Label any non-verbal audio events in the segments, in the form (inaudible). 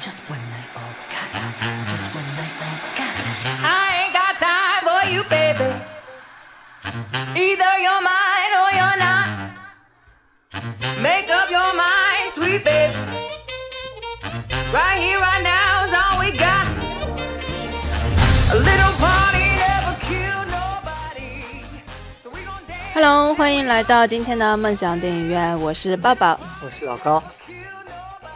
Just when they all got Just when they all got I ain't got time for you, baby. Either you're mine or you're not. Make up your mind, sweet baby. Right here, right now is all we got. A little party never killed nobody. So we gon' dance. Hello，欢迎来到今天的梦想电影院，我是抱抱。我是老高，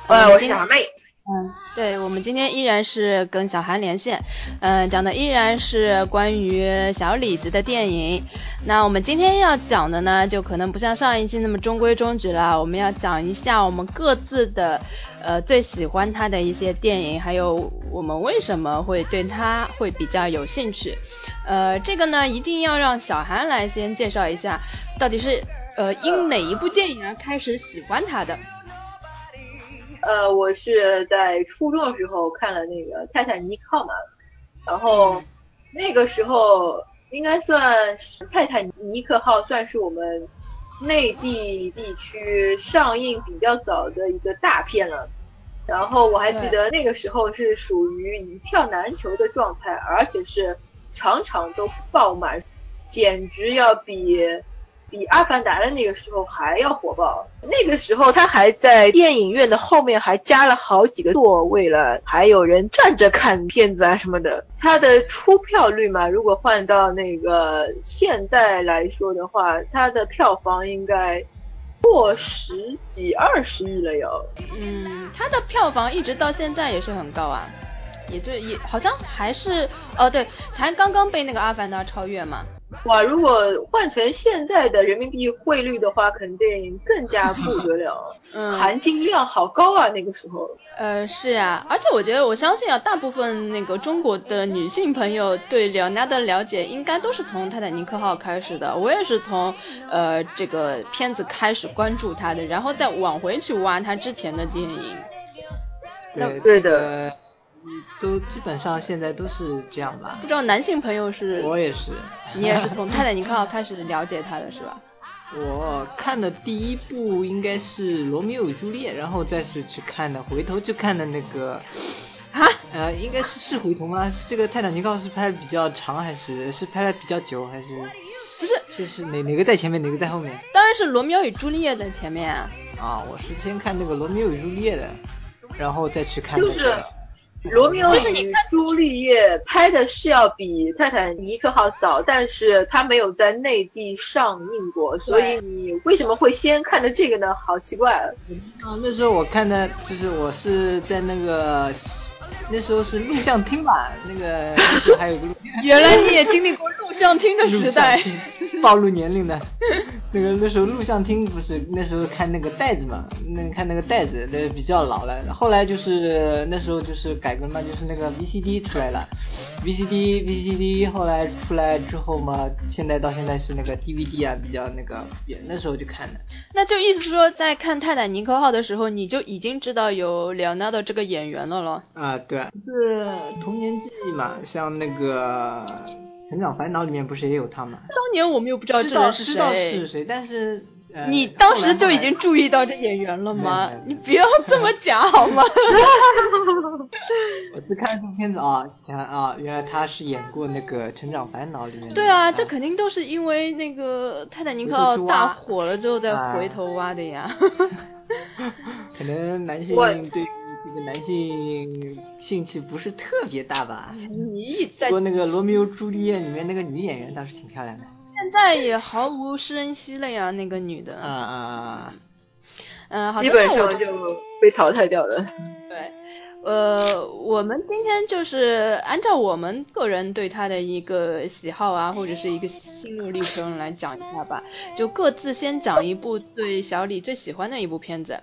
呃，我是小妹。嗯，对，我们今天依然是跟小韩连线，嗯，讲的依然是关于小李子的电影。那我们今天要讲的呢，就可能不像上一期那么中规中矩了，我们要讲一下我们各自的，呃，最喜欢他的一些电影，还有我们为什么会对他会比较有兴趣。呃，这个呢，一定要让小韩来先介绍一下，到底是呃因哪一部电影而开始喜欢他的。呃，我是在初中的时候看了那个《泰坦尼克号》嘛，然后那个时候应该算是《泰坦尼克号》算是我们内地地区上映比较早的一个大片了。然后我还记得那个时候是属于一票难求的状态，而且是场场都爆满，简直要比比《阿凡达》的那个时候还要火爆。那个时候他还在电影院的后面还加了好几个座位了，还有人站着看片子啊什么的。它的出票率嘛，如果换到那个现在来说的话，它的票房应该过十几二十亿了哟。嗯，它的票房一直到现在也是很高啊，也就也好像还是哦对，才刚刚被那个《阿凡达》超越嘛。哇，如果换成现在的人民币汇率的话，肯定更加不得了，嗯含金量好高啊！那个时候，呃，是啊，而且我觉得我相信啊，大部分那个中国的女性朋友对里奥纳的了解，应该都是从《泰坦尼克号》开始的。我也是从呃这个片子开始关注他的，然后再往回去挖他之前的电影。对对的呃都基本上现在都是这样吧不。知道男性朋友是，我也是，你也是从 (laughs)《泰坦尼克号》开始了解他的是吧？我看的第一部应该是《罗密欧与朱丽叶》，然后再是去看的，回头去看的那个，啊，呃，应该是是回头吗？是这个《泰坦尼克号》是拍的比较长，还是是拍的比较久，还是不是，是是哪哪个在前面，哪个在后面？当然是《罗密欧与朱丽叶》在前面啊。啊，我是先看那个《罗密欧与朱丽叶》的，然后再去看、那个。就是罗密欧是你与朱丽叶拍的是要比泰坦尼克号早，但是它没有在内地上映过，所以你为什么会先看的这个呢？好奇怪。啊，那时候我看的就是我是在那个那时候是录像厅吧，那个 (laughs) 还有个录原来你也经历过录像厅的时代。(laughs) 暴露年龄的。那个那时候录像厅不是那时候看那个袋子嘛，那看那个袋子那比较老了。后来就是那时候就是改革嘛，就是那个 VCD 出来了，VCD VCD 后来出来之后嘛，现在到现在是那个 DVD 啊，比较那个普遍。那时候就看的。那就意思是说，在看《泰坦尼克号》的时候，你就已经知道有 Leonardo 这个演员了咯。啊，对，是童年记忆嘛，像那个《成长烦恼》里面不是也有他嘛？当年我们又不知道知道这人是知道谁，是谁，但是、呃、你当时就已经注意到这演员了吗？你不要这么假好吗？(laughs) 我只看这部片子啊，想啊，原来他是演过那个《成长烦恼》里面的。对啊，这肯定都是因为那个《泰坦尼克号大火了之后再啊回头挖的呀。(laughs) 可能男性对于这个男性兴趣不是特别大吧。你一在不过那个《罗密欧朱丽叶》里面那个女演员倒是挺漂亮的。现在也毫无声息了呀，那个女的。啊啊啊！嗯，好的，基本上就被淘汰掉了。对，呃，我们今天就是按照我们个人对他的一个喜好啊，或者是一个心路历程来讲一下吧，就各自先讲一部对小李最喜欢的一部片子，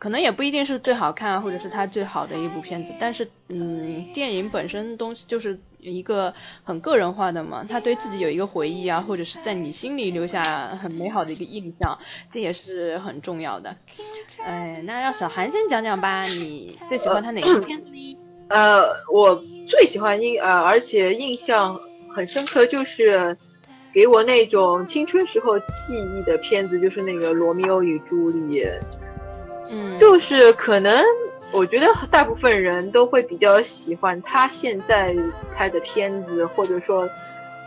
可能也不一定是最好看，或者是他最好的一部片子，但是嗯，电影本身东西就是一个很个人化的嘛，他对自己有一个回忆啊，或者是在你心里留下很美好的一个印象，这也是很重要的。哎，那让小韩先讲讲吧，你最喜欢他哪部片子呢？呃，我最喜欢印呃，而且印象很深刻，就是给我那种青春时候记忆的片子，就是那个《罗密欧与朱丽叶》。嗯，就是可能我觉得大部分人都会比较喜欢他现在拍的片子，或者说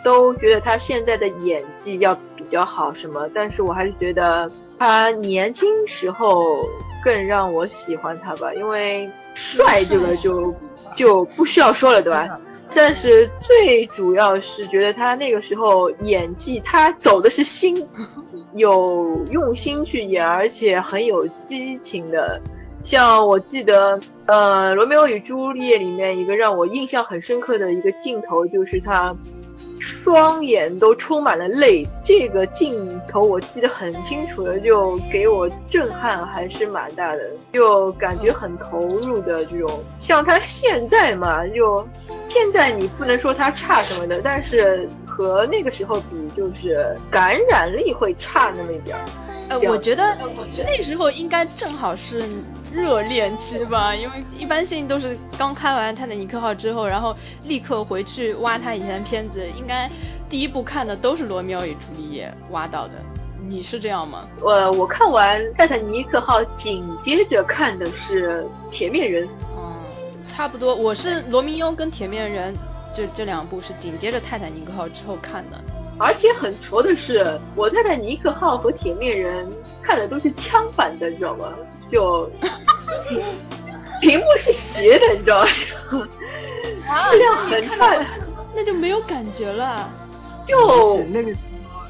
都觉得他现在的演技要比较好什么。但是我还是觉得他年轻时候更让我喜欢他吧，因为帅这个就 (laughs) 就不需要说了，对吧？(laughs) 但是最主要是觉得他那个时候演技，他走的是心，(laughs) 有用心去演，而且很有激情的。像我记得，呃，《罗密欧与朱丽叶》里面一个让我印象很深刻的一个镜头，就是他双眼都充满了泪。这个镜头我记得很清楚的，就给我震撼还是蛮大的，就感觉很投入的这种。像他现在嘛，就现在你不能说他差什么的，但是和那个时候比，就是感染力会差那么一点儿。呃，我觉得那时候应该正好是。热恋期吧，因为一般性都是刚看完《泰坦尼克号》之后，然后立刻回去挖他以前的片子，应该第一部看的都是《罗密欧与朱丽叶》挖到的。你是这样吗？我我看完《泰坦尼克号》，紧接着看的是《铁面人》。嗯，差不多，我是《罗密欧》跟《铁面人》这这两部是紧接着《泰坦尼克号》之后看的。而且很挫的是，我《太太尼克号》和《铁面人》看的都是枪版的，你知道吗？就 (laughs) 屏幕是斜的，你知道吗？质量很差，那就没有感觉了。就那个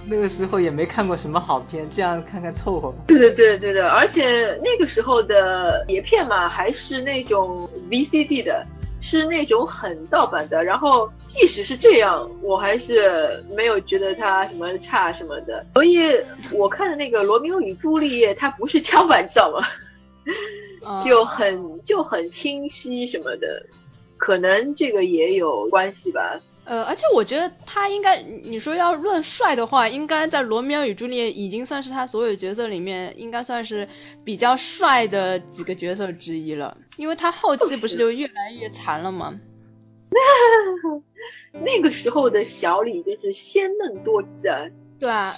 那个时候也没看过什么好片，这样看看凑合。对对对对对，而且那个时候的碟片嘛，还是那种 VCD 的，是那种很盗版的。然后即使是这样，我还是没有觉得它什么差什么的。所以我看的那个《罗密欧与朱丽叶》，它不是枪版，知道吗？(laughs) 就很就很清晰什么的，可能这个也有关系吧。呃，而且我觉得他应该，你说要论帅的话，应该在《罗密欧与朱丽叶》已经算是他所有角色里面，应该算是比较帅的几个角色之一了。因为他后期不是就越来越残了吗？(laughs) 那个时候的小李就是鲜嫩多汁啊。对啊。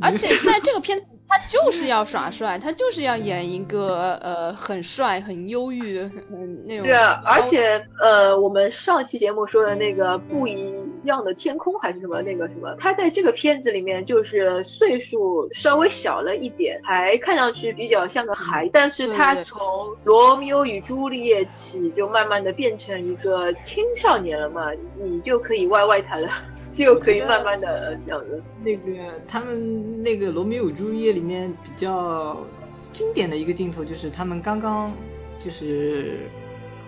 而且在这个片。他就是要耍帅，他就是要演一个呃很帅、很忧郁、很那种。对啊，而且呃，我们上期节目说的那个不一样的天空还是什么那个什么，他在这个片子里面就是岁数稍微小了一点，还看上去比较像个孩，但是他从罗密欧与朱丽叶起就慢慢的变成一个青少年了嘛，你就可以歪歪他了。就可以慢慢的这样子。那个他们那个《罗密欧与朱丽叶》里面比较经典的一个镜头，就是他们刚刚就是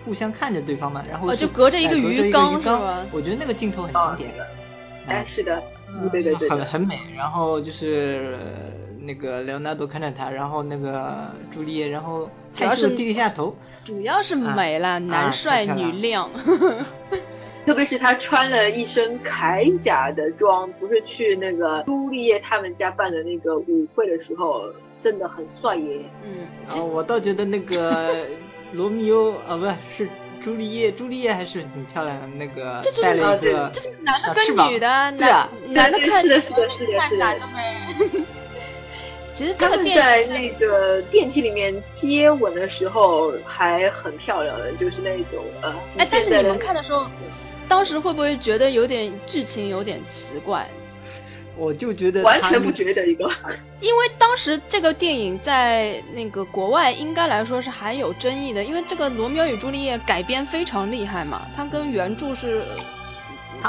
互相看着对方嘛，然后就隔着一个鱼缸是吧？我觉得那个镜头很经典。哎，是的，对对对，很很美。然后就是那个莱昂纳多看着他，然后那个朱丽叶，然后害羞低下头。主要是美了，男帅女靓。特别是他穿了一身铠甲的装，不是去那个朱丽叶他们家办的那个舞会的时候，真的很帅耶。嗯，啊，我倒觉得那个罗密欧啊，不是是朱丽叶，朱丽叶还是挺漂亮的，那个带了一个这是男的跟女的，对啊，男的看是的，是的，是的，是的。(laughs) 其实他们在那个电梯里面接吻的时候还很漂亮的，就是那种呃。哎，但是你们看的时候。当时会不会觉得有点剧情有点奇怪？我就觉得完全不觉得一个，因为当时这个电影在那个国外应该来说是还有争议的，因为这个《罗密欧与朱丽叶》改编非常厉害嘛，它跟原著是。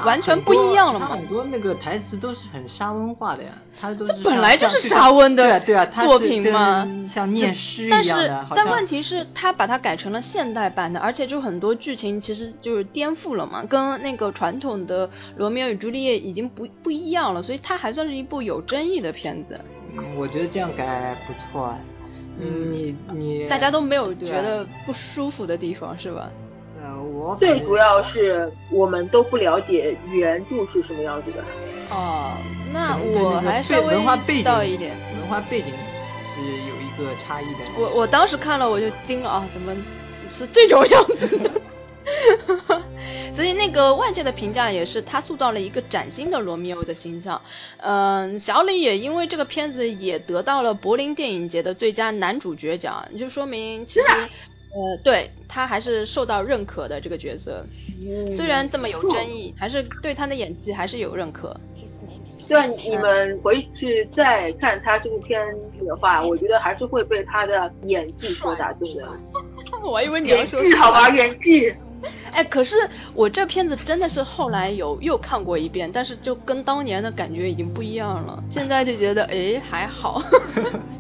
完全不一样了嘛！很多那个台词都是很沙翁化的呀，他都是本来就是沙翁的对啊作品嘛，像念诗一样的。但是但问题是，他把它改成了现代版的，而且就很多剧情其实就是颠覆了嘛，跟那个传统的《罗密欧与朱丽叶》已经不不一样了，所以它还算是一部有争议的片子。嗯，我觉得这样改不错。嗯，你你大家都没有觉得不舒服的地方是吧？我最主要是我们都不了解原著是什么样子的。哦，那我还稍微知道一点。文化背景是有一个差异的。我我当时看了我就惊了啊，怎么是这种样子的？(laughs) 所以那个外界的评价也是他塑造了一个崭新的罗密欧的形象。嗯，小李也因为这个片子也得到了柏林电影节的最佳男主角奖，就说明其实。呃，对他还是受到认可的这个角色，虽然这么有争议，还是对他的演技还是有认可。对啊，你们回去再看他这部片子的话，我觉得还是会被他的演技所打动的。(laughs) 我还以为你要演说技好吧，演技。(laughs) 哎，可是我这片子真的是后来有又看过一遍，但是就跟当年的感觉已经不一样了。现在就觉得哎还好。(laughs)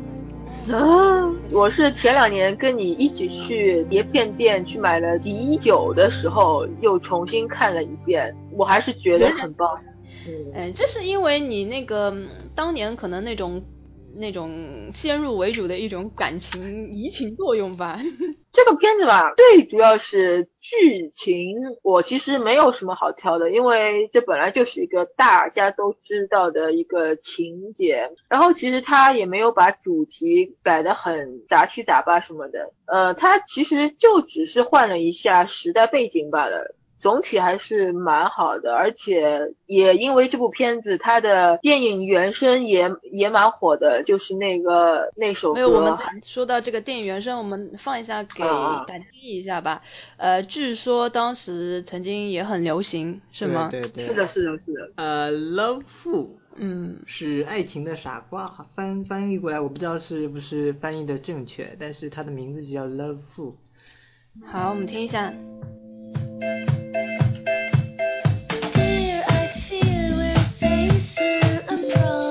啊，我是前两年跟你一起去碟片店去买了《第一九》的时候，又重新看了一遍，我还是觉得很棒。嗯，(laughs) 这是因为你那个当年可能那种那种先入为主的一种感情移情作用吧。(laughs) 这个片子吧，最主要是剧情，我其实没有什么好挑的，因为这本来就是一个大家都知道的一个情节，然后其实他也没有把主题改得很杂七杂八什么的，呃，他其实就只是换了一下时代背景罢了。总体还是蛮好的，而且也因为这部片子，它的电影原声也也蛮火的，就是那个那首歌没有，我们，说到这个电影原声，我们放一下给啊大家听一下吧。呃，据说当时曾经也很流行，是吗？对对对，是的，是的，是的。呃，Love Fool 嗯，是爱情的傻瓜，翻翻译过来我不知道是不是翻译的正确，但是它的名字就叫 Love Fool。好，我们听一下。road.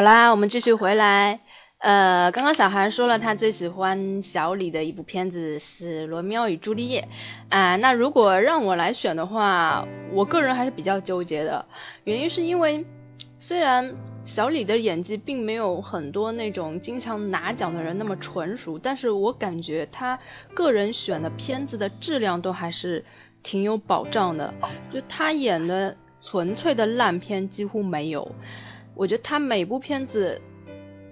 好啦，我们继续回来。呃，刚刚小韩说了，他最喜欢小李的一部片子是《罗密欧与朱丽叶》啊、那如果让我来选的话，我个人还是比较纠结的，原因是因为虽然小李的演技并没有很多那种经常拿奖的人那么纯熟，但是我感觉他个人选的片子的质量都还是挺有保障的，就他演的纯粹的烂片几乎没有，我觉得他每部片子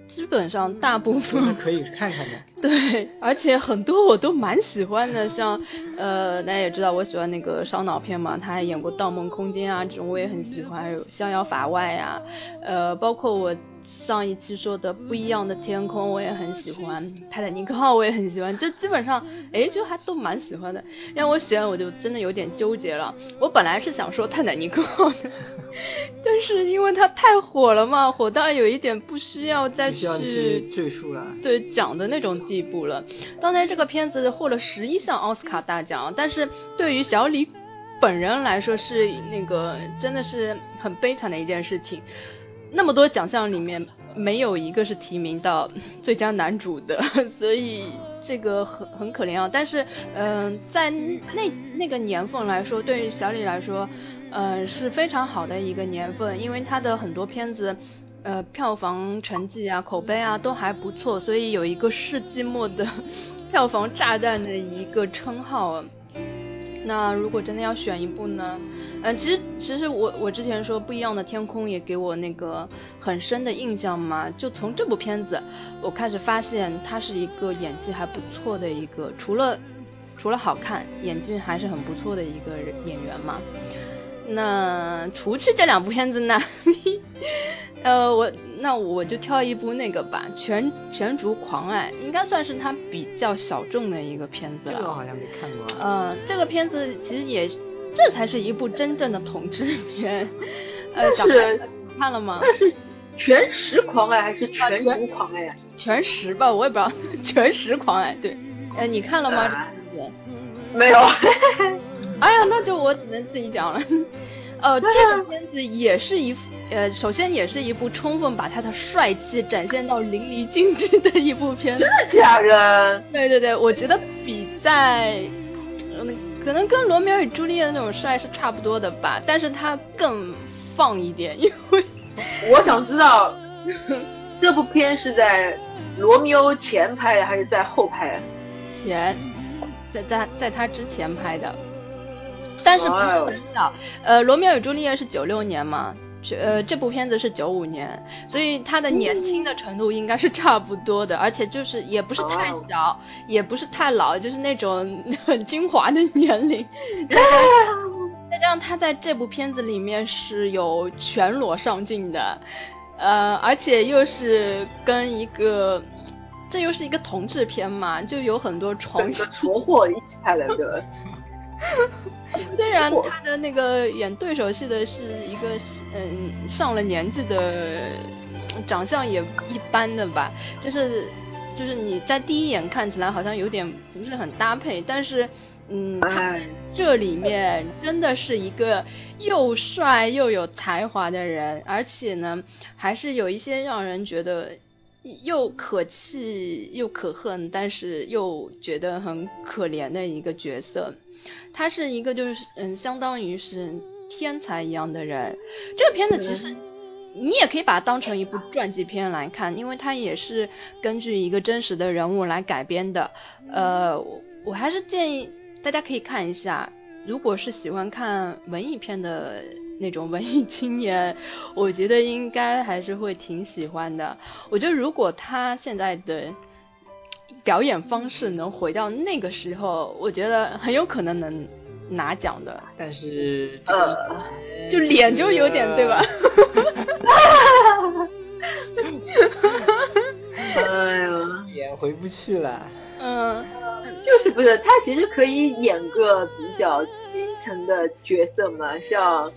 基本上大部分是可以看看的。(laughs) 对，而且很多我都蛮喜欢的，像呃，大家也知道我喜欢那个烧脑片嘛，他还演过《盗梦空间》啊，这种我也很喜欢，还有《逍遥法外》啊，呃，包括我上一期说的《不一样的天空》，我也很喜欢，《泰坦尼克号》我也很喜欢，就基本上，哎，就还都蛮喜欢的。让我选，我就真的有点纠结了。我本来是想说《泰坦尼克号》的，(laughs) 但是因为它太火了嘛，火到有一点不需要再去赘述了。对讲的那种地步了。当年这个片子获了十一项奥斯卡大奖，但是对于小李本人来说是那个真的是很悲惨的一件事情。那么多奖项里面没有一个是提名到最佳男主的，(laughs) 所以这个很很可怜啊。但是，嗯、在那那个年份来说，对于小李来说，呃，是非常好的一个年份，因为他的很多片子。呃，票房成绩啊、口碑啊都还不错，所以有一个世纪末的 (laughs) 票房炸弹的一个称号。那如果真的要选一部呢？嗯、其实其实我我之前说不一样的天空也给我那个很深的印象嘛，就从这部片子我开始发现他是一个演技还不错的一个，除了除了好看，演技还是很不错的一个演员嘛。那除去这两部片子呢？呃，我那我就挑一部那个吧，《全全族狂爱》，应该算是他比较小众的一个片子了。这个我好像没看过。呃，这个片子其实也，这才是一部真正的同志片。呃，但是你看了吗？那是全食狂爱还是全全族狂爱呀？全食吧，我也不知道，全食狂爱。对，呃，你看了吗？啊这个片子？没有，哎呀，那就我只能自己讲了。(laughs) 呃，这个片子也是一呃，首先也是一部充分把他的帅气展现到淋漓尽致的一部片子真。的假的？对对对，我觉得比在，嗯，可能跟罗密欧与朱丽叶的那种帅是差不多的吧，但是他更放一点，因为我想知道这部片是在罗密欧前拍的还是在后拍的？前在在在他之前拍的，但是不是很早。呃，罗密欧与朱丽叶是九六年嘛，这呃这部片子是九五年，所以他的年轻的程度应该是差不多的，而且就是也不是太哦小，也不是太老，就是那种 (laughs) 很精华的年龄。再加上他在这部片子里面是有全裸上镜的，呃，而且又是跟一个。这又是一个同志片嘛，就有很多床戏跟个戳货一起拍的，对吧？(laughs) 虽 (laughs) 然他的那个演对手戏的是一个嗯上了年纪的，长相也一般的吧，就是就是你在第一眼看起来好像有点不是很搭配，但是嗯，他哎，这里面真的是一个又帅又有才华的人，而且呢还是有一些让人觉得又可气又可恨，但是又觉得很可怜的一个角色。他是一个就是嗯，相当于是天才一样的人。这个片子其实你也可以把它当成一部传记片来看，因为它也是根据一个真实的人物来改编的。呃，我我还是建议大家可以看一下。如果是喜欢看文艺片的那种文艺青年，我觉得应该还是会挺喜欢的。我觉得如果他现在的表演方式能回到那个时候，我觉得很有可能能拿奖的。但是呃，就脸就有点对吧？哎呀，脸回不去了。嗯，就是不是他其实可以演个比较基层的角色嘛，像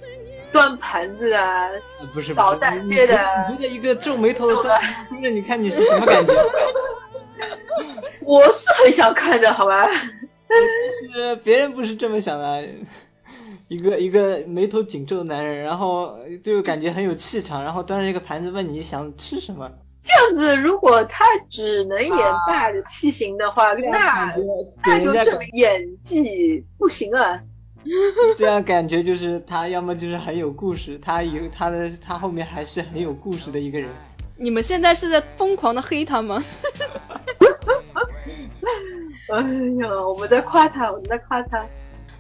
端盘子啊呃，不是扫大街的。你觉得一个皱眉头的 (laughs) 端盯着你看，你是什么感觉？我是很想看的，好吧？但是别人不是这么想的，一个一个眉头紧皱的男人，然后就感觉很有气场，然后端着一个盘子问你想吃什么，这样子，如果他只能演霸的器型的话，那那就证明演技不行啊。(laughs) 这样感觉就是他要么就是很有故事，他有他的他后面还是很有故事的一个人。你们现在是在疯狂的黑他吗？(laughs) (laughs) (laughs) 哎呀，我们在夸他，我们在夸他。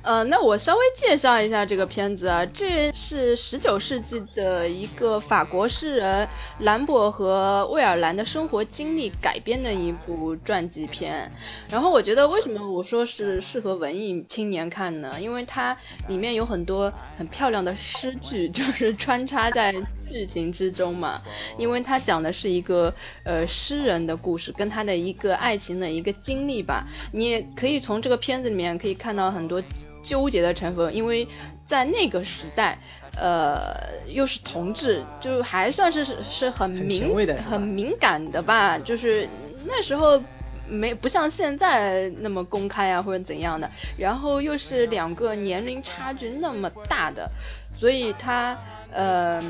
呃，那我稍微介绍一下这个片子啊，这是十九世纪的一个法国诗人兰博和威尔兰的生活经历改编的一部传记片。然后我觉得为什么我说是适合文艺青年看呢？因为它里面有很多很漂亮的诗句，就是穿插在剧情之中嘛。因为他讲的是一个呃诗人的故事，跟他的一个爱情的一个经历吧。你也可以从这个片子里面可以看到很多。纠结的成分，因为在那个时代，呃，又是同志，就还算是是很敏很敏感的吧，就是那时候没不像现在那么公开啊或者怎样的，然后又是两个年龄差距那么大的，所以他呃。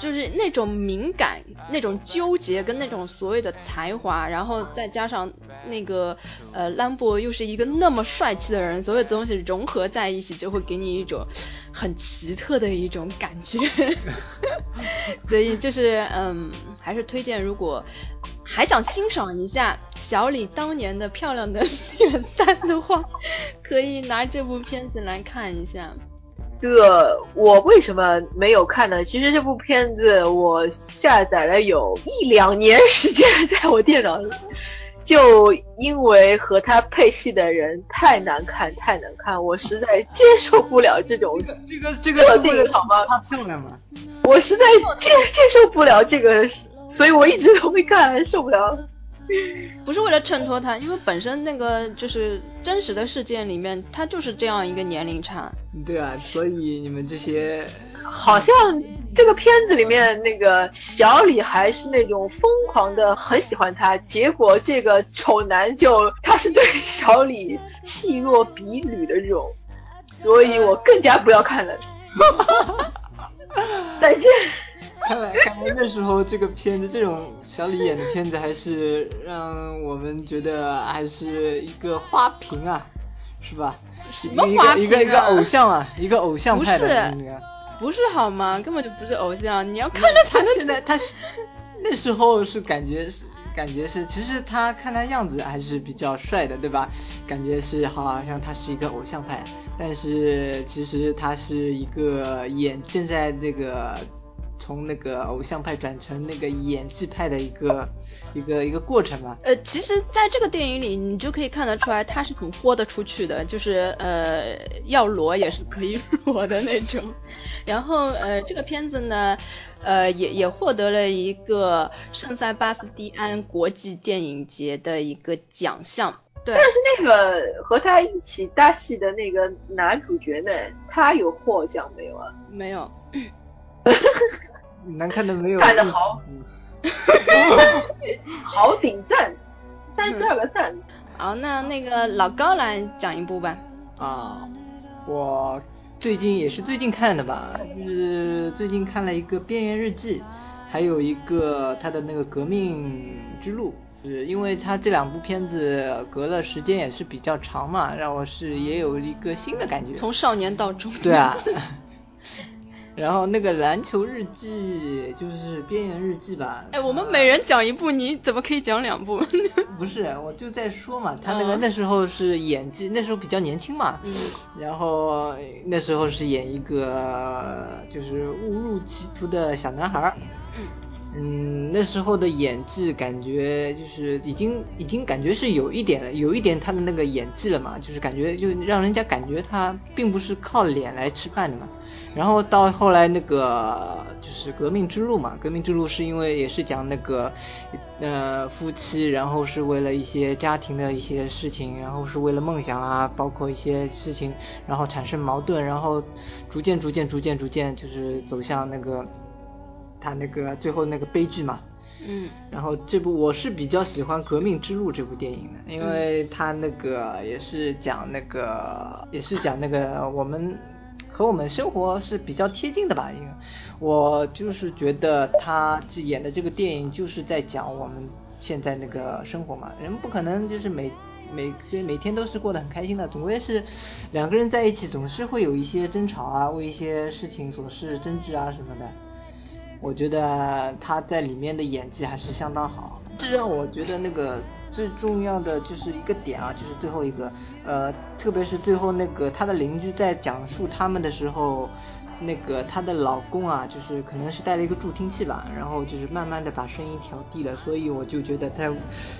就是那种敏感、那种纠结跟那种所谓的才华，然后再加上那个呃兰博又是一个那么帅气的人，所有东西融合在一起，就会给你一种很奇特的一种感觉。(laughs) 所以就是嗯，还是推荐，如果还想欣赏一下小李当年的漂亮的 (laughs) 脸蛋的话，可以拿这部片子来看一下。这个我为什么没有看呢？其实这部片子我下载了有一两年时间，在我电脑里，就因为和他配戏的人太难看，太难看，我实在接受不了这种这个这个设是为了定，好吗？她漂亮吗？我实在接接受不了这个，所以我一直都没看，受不了。(laughs) 不是为了衬托他，因为本身那个就是真实的事件里面，他就是这样一个年龄差。对啊，所以你们这些好像这个片子里面那个小李还是那种疯狂的很喜欢他，结果这个丑男就他是对小李弃若敝履的这种，(laughs) 所以我更加不要看了。(laughs) 再见。看来看来那时候这个片子，这种小李演的片子，还是让我们觉得还是一个花瓶啊，是吧？什么一花瓶啊个一个一个偶像啊，一个偶像派的不是。不是好吗？根本就不是偶像，你要看着才他能。现在 (laughs) 他是那时候是感觉是感觉是，其实他看他样子还是比较帅的，对吧？感觉是好像他是一个偶像派，但是其实他是一个演正在这个从那个偶像派转成那个演技派的一个一个一个过程吧。呃，其实，在这个电影里，你就可以看得出来，他是很豁得出去的，就是呃，要裸也是可以裸的那种。(laughs) 然后呃，这个片子呢，呃，也也获得了一个圣塞巴斯蒂安国际电影节的一个奖项。对但，是那个和他一起搭戏的那个男主角呢，他有获奖没有啊？没有，(laughs) 难看的没有。干得好嗯好顶赞，三十二个赞。好，那那个老高来讲一部吧。啊，我最近也是最近看的吧，就是最近看了一个《边缘日记》，还有一个他的那个《革命之路》。是因为他这两部片子隔了时间也是比较长嘛，让我是也有一个新的感觉。从少年到中年。对啊，然后那个篮球日记就是边缘日记吧。哎，我们每人讲一部，你怎么可以讲两部？(laughs) 不是，我就在说嘛，他那个嗯那时候是演技，那时候比较年轻嘛，嗯然后那时候是演一个就是误入歧途的小男孩儿，嗯，那时候的演技感觉就是已经已经感觉是有一点了，有一点他的那个演技了嘛，就是感觉就让人家感觉他并不是靠脸来吃饭的嘛。然后到后来那个就是革命之路嘛，革命之路是因为也是讲那个呃夫妻，然后是为了一些家庭的一些事情，然后是为了梦想啊，包括一些事情，然后产生矛盾，然后逐渐逐渐逐渐逐渐就是走向那个他那个最后那个悲剧嘛。嗯然后这部我是比较喜欢《革命之路》这部电影的，因为它那个也是讲那个也是讲那个我们和我们生活是比较贴近的吧。因为我就是觉得他这演的这个电影就是在讲我们现在那个生活嘛，人不可能就是每每天每天都是过得很开心的，总归是两个人在一起总是会有一些争吵啊，为一些事情琐事争执啊什么的。我觉得他在里面的演技还是相当好，这让我觉得那个最重要的就是一个点啊，就是最后一个，呃，特别是最后那个他的邻居在讲述他们的时候，那个她的老公啊，就是可能是带了一个助听器吧，然后就是慢慢的把声音调低了，所以我就觉得他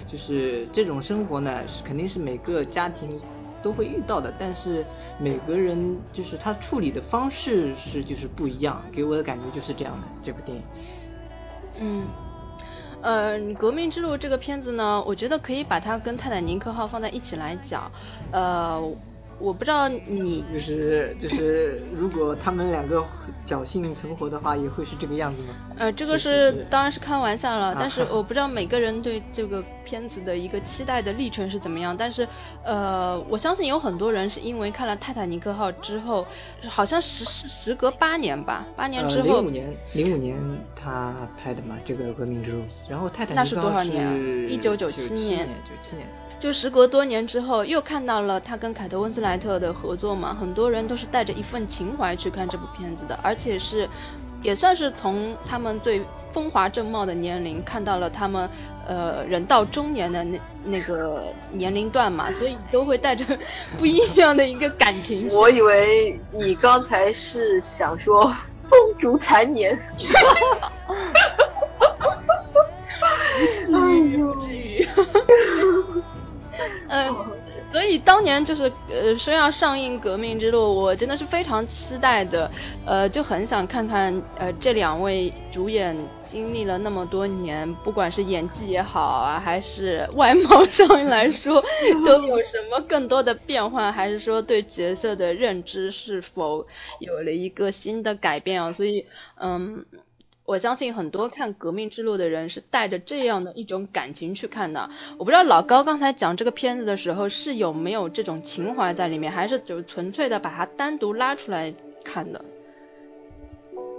就是这种生活呢，是肯定是每个家庭都会遇到的，但是每个人就是他处理的方式是就是不一样，给我的感觉就是这样的这部电影。嗯，呃，《革命之路》这个片子呢，我觉得可以把它跟《泰坦尼克号》放在一起来讲。呃，我不知道你就是就是，如果他们两个侥幸存活的话，也会是这个样子吗？呃，这个是是当然是开玩笑了，啊但是我不知道每个人对这个片子的一个期待的历程是怎么样。但是，呃，我相信有很多人是因为看了《泰坦尼克号》之后，好像时时时隔八年吧，八年之呃，后，零五年，零五年他拍的嘛，这个《革命之路》，然后泰坦那是尼克号多少年啊是1997 97年年，九七年。就时隔多年之后，又看到了他跟凯特温斯莱特的合作嘛，很多人都是带着一份情怀去看这部片子的，而且是也算是从他们最风华正茂的年龄看到了他们呃人到中年的那那个年龄段嘛，所以都会带着 (laughs) 不一样的一个感情。我以为你刚才是想说风烛残年。(laughs) 嗯，所以当年就是呃说要上映《革命之路》，我真的是非常期待的，呃，就很想看看呃这两位主演经历了那么多年，不管是演技也好啊，还是外貌上来说，都有什么更多的变化，还是说对角色的认知是否有了一个新的改变啊？所以，嗯。我相信很多看《革命之路》的人是带着这样的一种感情去看的。我不知道老高刚才讲这个片子的时候是有没有这种情怀在里面，还是就是纯粹的把它单独拉出来看的？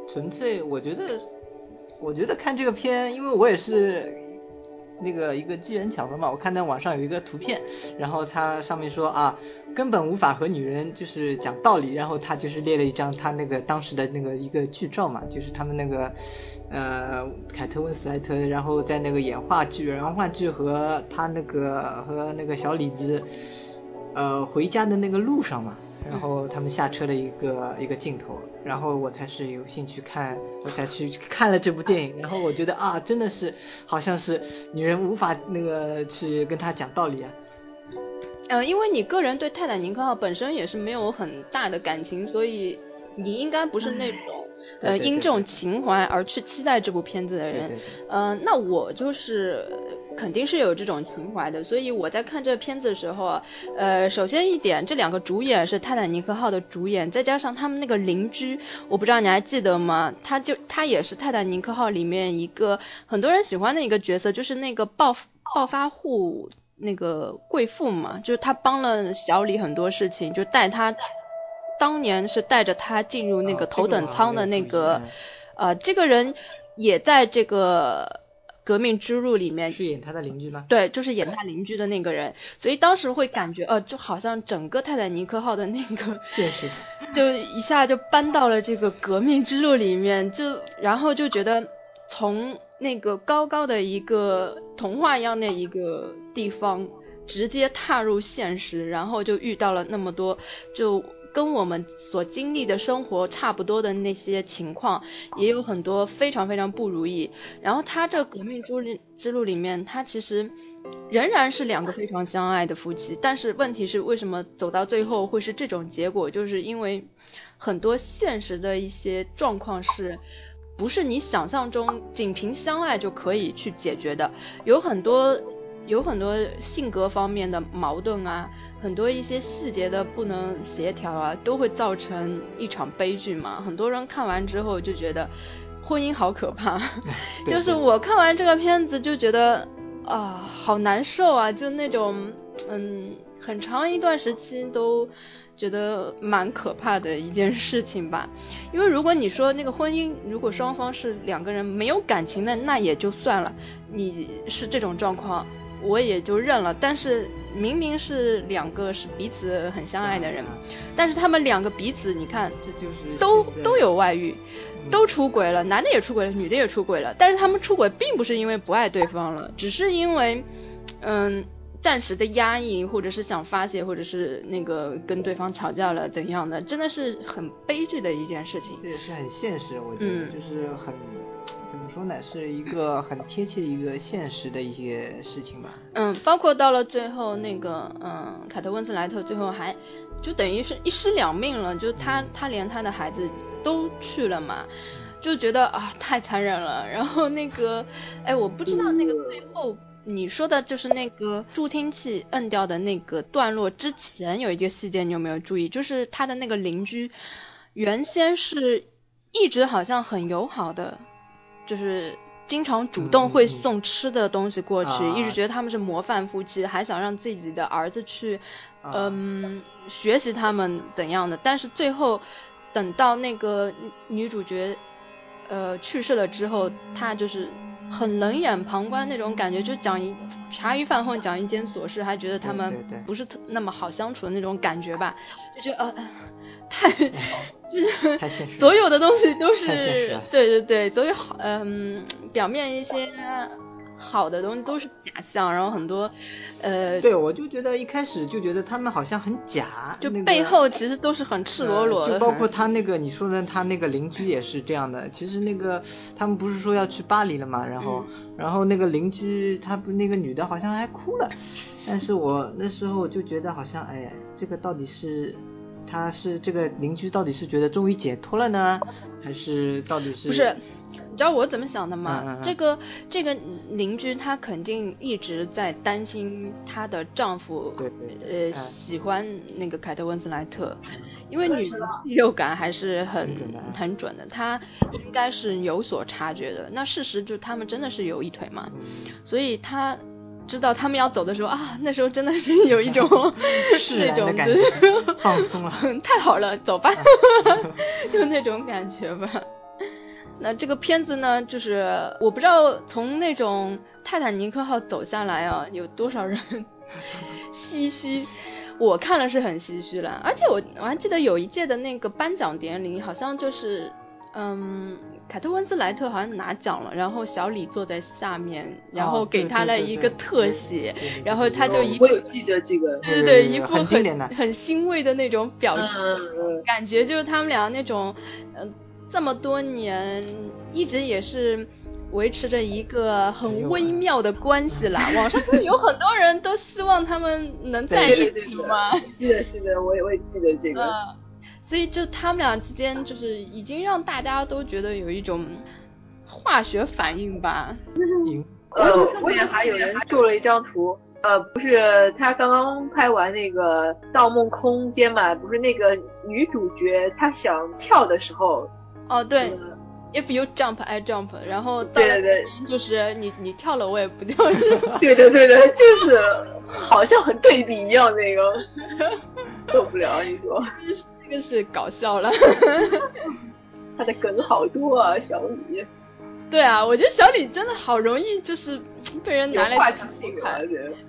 纯粹，我觉得，我觉得看这个片，因为我也是那个一个机缘巧合嘛，我看到网上有一个图片，然后它上面说啊，根本无法和女人就是讲道理，然后他就是列了一张他那个当时的那个一个剧照嘛，就是他们那个呃凯特温斯莱特，然后在那个演话剧，然后话剧和他那个和那个小李子呃回家的那个路上嘛。然后他们下车的一个一个镜头，然后我才是有兴趣看，我才去看了这部电影。然后我觉得啊，真的是好像是女人无法那个去跟他讲道理啊。呃，因为你个人对泰坦尼克号本身也是没有很大的感情，所以你应该不是那种呃因这种情怀而去期待这部片子的人。对对对呃，那我就是肯定是有这种情怀的，所以我在看这片子的时候啊，呃，首先一点，这两个主演是泰坦尼克号的主演，再加上他们那个邻居，我不知道你还记得吗？他就他也是泰坦尼克号里面一个很多人喜欢的一个角色，就是那个暴暴发户那个贵妇嘛，就是他帮了小李很多事情，就带他。当年是带着他进入那个哦头等舱的那个呃，这个人也在这个革命之路里面是演他的邻居吗？对，就是演他邻居的那个人，所以当时会感觉，呃，就好像整个泰坦尼克号的那个 (laughs) 现实。(laughs) 就一下就搬到了这个革命之路里面，就然后就觉得从那个高高的一个童话一样的一个地方，直接踏入现实，然后就遇到了那么多就。跟我们所经历的生活差不多的那些情况，也有很多非常非常不如意。然后他这革命之路之路里面，他其实仍然是两个非常相爱的夫妻，但是问题是为什么走到最后会是这种结果？就是因为很多现实的一些状况是。不是你想象中仅凭相爱就可以去解决的，有很多有很多性格方面的矛盾啊，很多一些细节的不能协调啊，都会造成一场悲剧嘛。很多人看完之后就觉得婚姻好可怕，(laughs) (laughs) 就是我看完这个片子就觉得啊，好难受啊，就那种嗯，很长一段时期都。觉得蛮可怕的一件事情吧，因为如果你说那个婚姻，如果双方是两个人没有感情的，那也就算了，你是这种状况，我也就认了。但是明明是两个是彼此很相爱的人，但是他们两个彼此你看这就是都都有外遇，嗯都出轨了，男的也出轨了，女的也出轨了，但是他们出轨并不是因为不爱对方了，(laughs) 只是因为，嗯，暂时的压抑，或者是想发泄，或者是那个跟对方吵架了怎样的，真的是很悲剧的一件事情。这也是很现实，我觉得、嗯就是很怎么说呢，是一个很贴切一个现实的一些事情吧。嗯，包括到了最后那个，嗯，凯特温斯莱特最后还就等于是一尸两命了，就他他连他的孩子都去了嘛，就觉得啊太残忍了。然后那个，哎，我不知道那个最后你说的就是那个助听器摁掉的那个段落之前有一个细节，你有没有注意？就是他的那个邻居原先是一直好像很友好的，就是经常主动会送吃的东西过去，啊一直觉得他们是模范夫妻，还想让自己的儿子去，啊嗯，学习他们怎样的。但是最后等到那个女主角呃去世了之后，她就是很冷眼旁观那种感觉，就讲一茶余饭后讲一件琐事，还觉得他们不是特那么好相处的那种感觉吧，就觉得呃太就是太现实了所有的东西都是了对对对，所有好嗯表面一些好的东西都是假象，然后很多呃对，我就觉得一开始就觉得他们好像很假，就背后其实都是很赤裸裸的，呃就包括他那个你说的他那个邻居也是这样的。其实那个他们不是说要去巴黎了嘛，然后、嗯然后那个邻居他不那个女的好像还哭了，但是我那时候就觉得好像哎呀，这个到底是。他是这个邻居到底是觉得终于解脱了呢，还是到底是不是，你知道我怎么想的吗？这个这个邻居她肯定一直在担心她的丈夫，对对对呃，嗯喜欢那个凯特温斯莱特，因为女的第六感还是很很准的嗯很准的，她应该是有所察觉的。那事实就他们真的是有一腿嘛，嗯。所以她。知道他们要走的时候啊，那时候真的是有一种 (laughs) 是那种感觉放松了 (laughs) 太好了，走吧，(laughs) 就那种感觉吧。那这个片子呢，就是我不知道从那种泰坦尼克号走下来啊，有多少人唏嘘。我看了是很唏嘘了，而且我我还记得有一届的那个颁奖典礼，好像就是嗯，凯特温斯莱特好像拿奖了，然后小李坐在下面，然后给他了一个特写然后他就我一我有记得这个，对对对一副很很欣慰的那种表情，感觉就是他们俩那种，嗯、这么多年一直也是维持着一个很微妙的关系啦。(laughs) 网上有很多人都希望他们能在一起嘛，是的，是的，我也我也记得这个。嗯，所以就他们俩之间就是已经让大家都觉得有一种化学反应吧。赢 (laughs) 呃，我也还有人做了一张图，呃，不是他刚刚拍完那个《盗梦空间》嘛，不是那个女主角她想跳的时候，哦，对呃，if you jump I jump，然后到了对对。对就是你你跳了我也不跳，对对对对，(laughs) 就是好像很对比一样那个，受不了，你说这个是搞笑了。(laughs) 他的梗好多啊，小李。对啊，我觉得小李真的好容易就是被人拿来讲话题性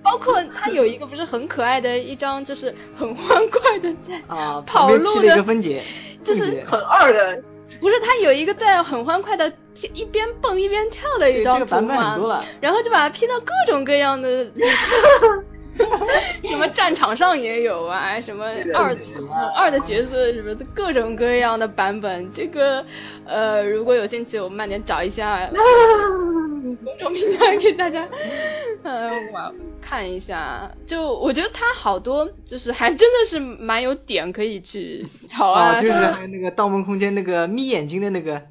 包括他有一个不是很可爱的一张，就是很欢快的在啊，跑路的个分解，就是很二的，不是他有一个在很欢快的一边蹦一边跳的一张图嘛，然后就把它 P 到各种各样的，(laughs) (laughs) 什么战场上也有啊，什么二二的角色什么的各种各样的版本。这个呃，如果有兴趣，我们慢点找一下 (laughs) 公众平台给大家，呃，我看一下。就我觉得他好多就是还真的是蛮有点可以去找啊，啊，就是还有那个《盗梦空间》那个眯眼睛的那个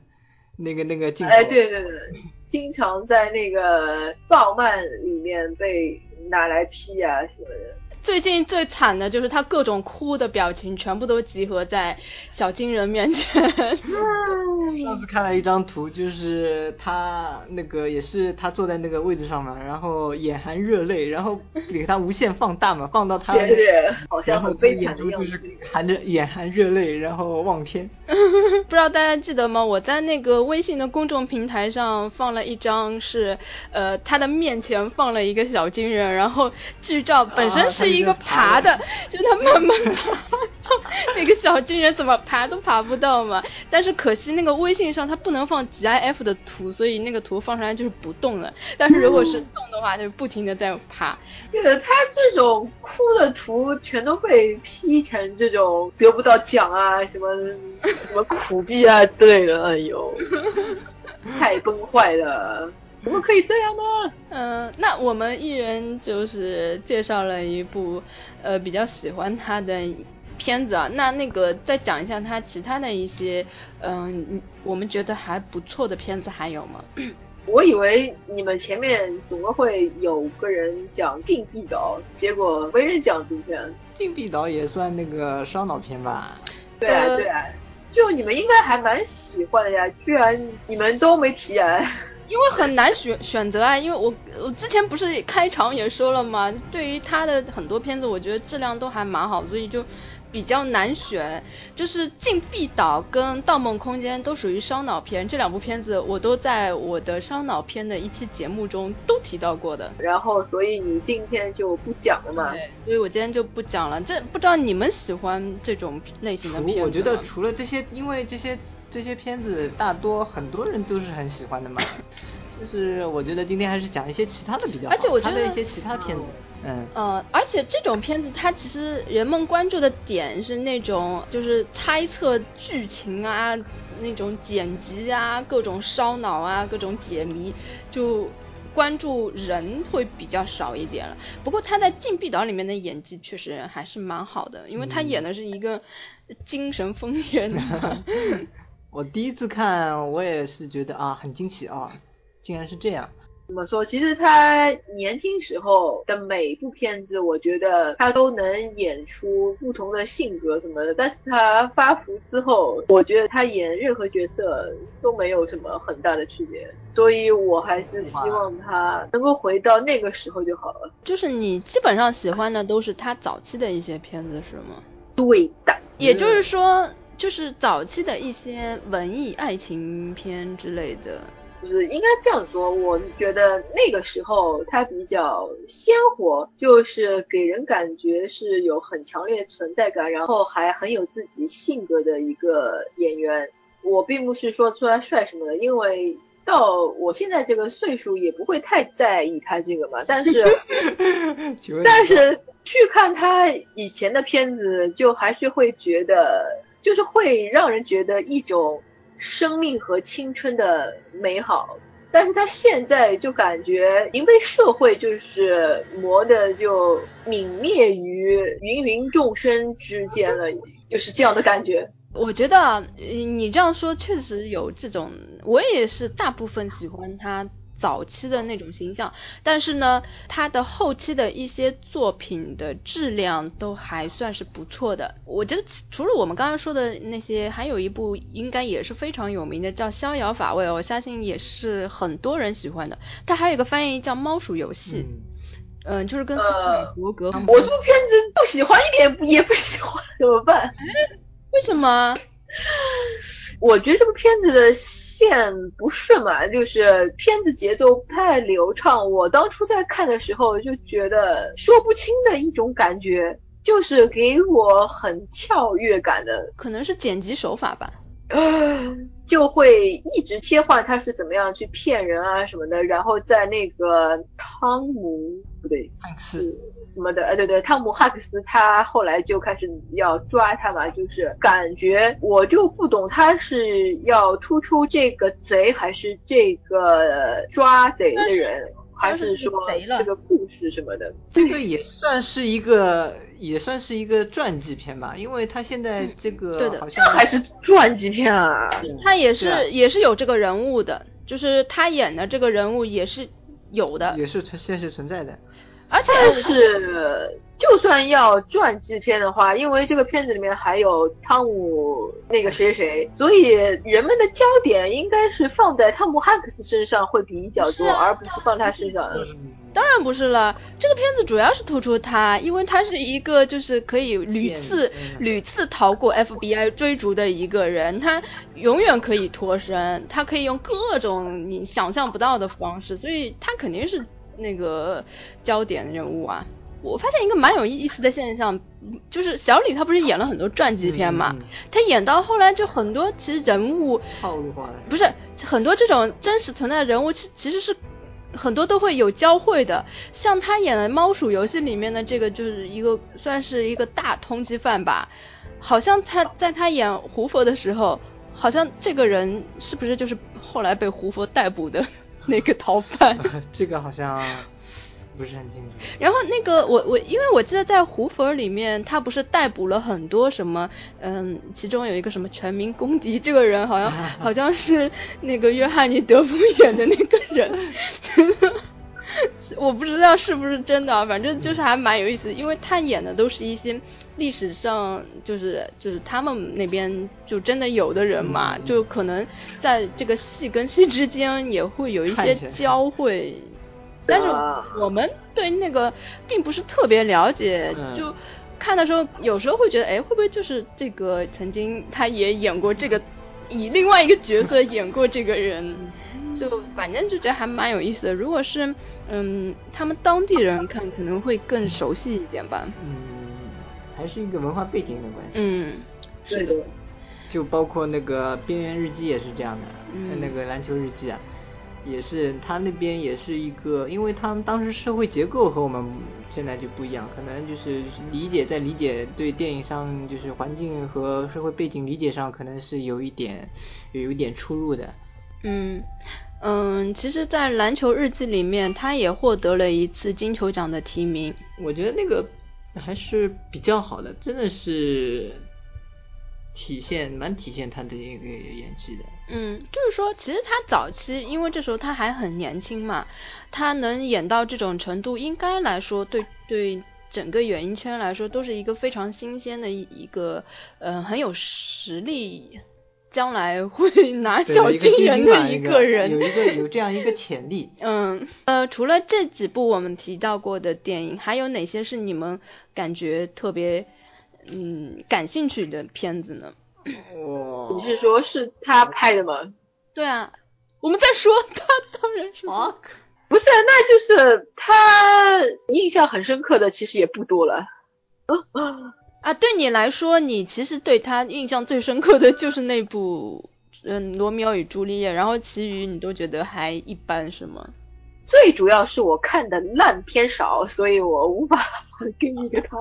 那个那个镜头，哎，对对对，经常在那个动漫里面被拿来批啊什么的。最近最惨的就是他各种哭的表情全部都集合在小金人面前。(laughs) 上次看了一张图，就是他那个也是他坐在那个位置上嘛，然后眼含热泪，然后给他无限放大嘛，放到他 (laughs) 对对，好像然后他很悲眼惨的样子中就是。含着眼含热泪，然后望天。(laughs) 不知道大家记得吗？我在那个微信的公众平台上放了一张是，呃，他的面前放了一个小金人，然后剧照本身是一个爬的，就他慢慢爬，那个小金人怎么爬都爬不到嘛。但是可惜那个微信上它不能放 GIF 的图，所以那个图放出来就是不动的。但是如果是动的话，它就不停的在爬。对的，他这种哭的图全都被 P 成这种得不到奖啊，什么什么苦逼啊之类的，哎呦，(laughs) 太崩坏了，怎么可以这样呢？嗯、那我们一人就是介绍了一部呃比较喜欢他的片子啊，那那个再讲一下他其他的一些嗯、我们觉得还不错的片子还有吗？(clears throat) 我以为你们前面总共会有个人讲《禁闭岛》，结果没人讲今天。禁闭岛也算那个烧脑片吧？对啊，呃对啊，就你们应该还蛮喜欢的呀，居然你们都没提啊！因为很难选选择啊，因为我我之前不是开场也说了嘛，对于他的很多片子，我觉得质量都还蛮好，所以就比较难选。就是《禁闭岛》跟《盗梦空间》都属于烧脑片，这两部片子我都在我的烧脑片的一期节目中都提到过的。然后，所以你今天就不讲了嘛？对，所以我今天就不讲了。这不知道你们喜欢这种类型的片子吗？我觉得除了这些，因为这些这些片子大多很多人都是很喜欢的嘛。(laughs) 就是我觉得今天还是讲一些其他的比较好，而且我觉得一些其他片子，嗯，呃，而且这种片子它其实人们关注的点是那种就是猜测剧情啊，那种剪辑啊，各种烧脑啊，各种解谜，就关注人会比较少一点了。不过他在《禁闭岛》里面的演技确实还是蛮好的，因为他演的是一个精神分裂的。(laughs) 我第一次看我也是觉得啊很惊奇啊，竟然是这样。怎么说？其实他年轻时候的每部片子，我觉得他都能演出不同的性格什么的。但是他发福之后，我觉得他演任何角色都没有什么很大的区别。所以我还是希望他能够回到那个时候就好了。就是你基本上喜欢的都是他早期的一些片子是吗？对的，也就是说，就是早期的一些文艺爱情片之类的。就是应该这样说，我觉得那个时候他比较鲜活，就是给人感觉是有很强烈存在感，然后还很有自己性格的一个演员。我并不是说出来帅什么的，因为到我现在这个岁数也不会太在意他这个嘛。(laughs) 但是，但是去看他以前的片子，就还是会觉得，就是会让人觉得一种生命和青春的美好。但是他现在就感觉已经被社会就是磨的就泯灭于芸芸众生之间了，就是这样的感觉。我觉得你这样说确实有这种，我也是大部分喜欢他早期的那种形象，但是呢，他的后期的一些作品的质量都还算是不错的。我觉得除了我们刚刚说的那些，还有一部应该也是非常有名的，叫《逍遥法外》，我相信也是很多人喜欢的。它还有一个翻译叫《猫鼠游戏》，嗯嗯、就是跟斯皮尔伯格很我这部片子不喜欢一点也不喜欢，怎么办？为什么？我觉得这部片子的线不顺嘛，就是片子节奏不太流畅。我当初在看的时候就觉得说不清的一种感觉，就是给我很跳跃感的，可能是剪辑手法吧。呃，就会一直切换他是怎么样去骗人啊什么的，然后在那个汤姆不对，汉克斯。是什么的，呃，对对，汤姆汉克斯他后来就开始要抓他嘛，就是感觉我就不懂他是要突出这个贼，还是这个抓贼的人，还是说这个故事什么的。这个也算是一个，也算是一个传记片吧，因为他现在这个嗯对的好像还是传记片啊？他也是、啊也是有这个人物的，就是他演的这个人物也是有的。也是存现实存在的。而且但是就算要传记片的话，因为这个片子里面还有汤姆那个谁谁谁，所以人们的焦点应该是放在汤姆汉克斯身上会比较多，而不是放他身上。当然不是了，这个片子主要是突出他，因为他是一个就是可以屡次屡次逃过 FBI 追逐的一个人，他永远可以脱身，他可以用各种你想象不到的方式，所以他肯定是那个焦点人物啊。我发现一个蛮有意思的现象，就是小李他不是演了很多传记片嘛，他演到后来就很多其实人物套路化的。不是很多这种真实存在的人物，其其实是很多都会有交汇的。像他演的《猫鼠游戏》里面的这个，就是一个算是一个大通缉犯吧。好像他在他演胡佛的时候，好像这个人是不是就是后来被胡佛逮捕的 (laughs) 那个逃犯？(laughs) 这个好像不是很清楚。然后那个我我因为我记得在胡佛里面，他不是逮捕了很多什么，嗯，其中有一个什么全民公敌，这个人好像 (laughs) 好像是那个约翰尼德夫演的那个人，(laughs) 我不知道是不是真的啊，反正就是还蛮有意思，因为他演的都是一些历史上就是就是他们那边就真的有的人嘛，嗯就可能在这个戏跟戏之间也会有一些交汇。但是啊。我们对那个并不是特别了解，嗯。就看的时候有时候会觉得，哎，会不会就是这个曾经他也演过这个，以另外一个角色演过这个人，就反正就觉得还蛮有意思的。如果是嗯他们当地人看，可能会更熟悉一点吧。嗯，还是一个文化背景的关系。嗯，是的，就包括那个《边缘日记》也是这样的，嗯那个篮球日记啊，也是他那边也是一个，因为他们当时社会结构和我们现在就不一样，可能就是理解在理解对电影上就是环境和社会背景理解上，可能是有一点有一点出入的。嗯嗯，其实，在篮球日记里面，他也获得了一次金球奖的提名。我觉得那个还是比较好的，真的是体现蛮体现他的一个演技的。嗯，就是说，其实他早期，因为这时候他还很年轻嘛，他能演到这种程度，应该来说对对整个演艺圈来说都是一个非常新鲜的一一个，呃，很有实力，将来会拿 (laughs) 对小金人的一个人。有一个有这样一个潜力。(laughs) 嗯，呃，除了这几部我们提到过的电影，还有哪些是你们感觉特别嗯感兴趣的片子呢？哇你是说是他拍的吗？对啊，我们在说他，当然是啊？不是，那就是他印象很深刻的，其实也不多了。啊，对你来说，你其实对他印象最深刻的就是那部嗯《罗密欧与朱丽叶》，然后其余你都觉得还一般，是吗？最主要是我看的烂片少，所以我无法 (laughs) 给你一个他。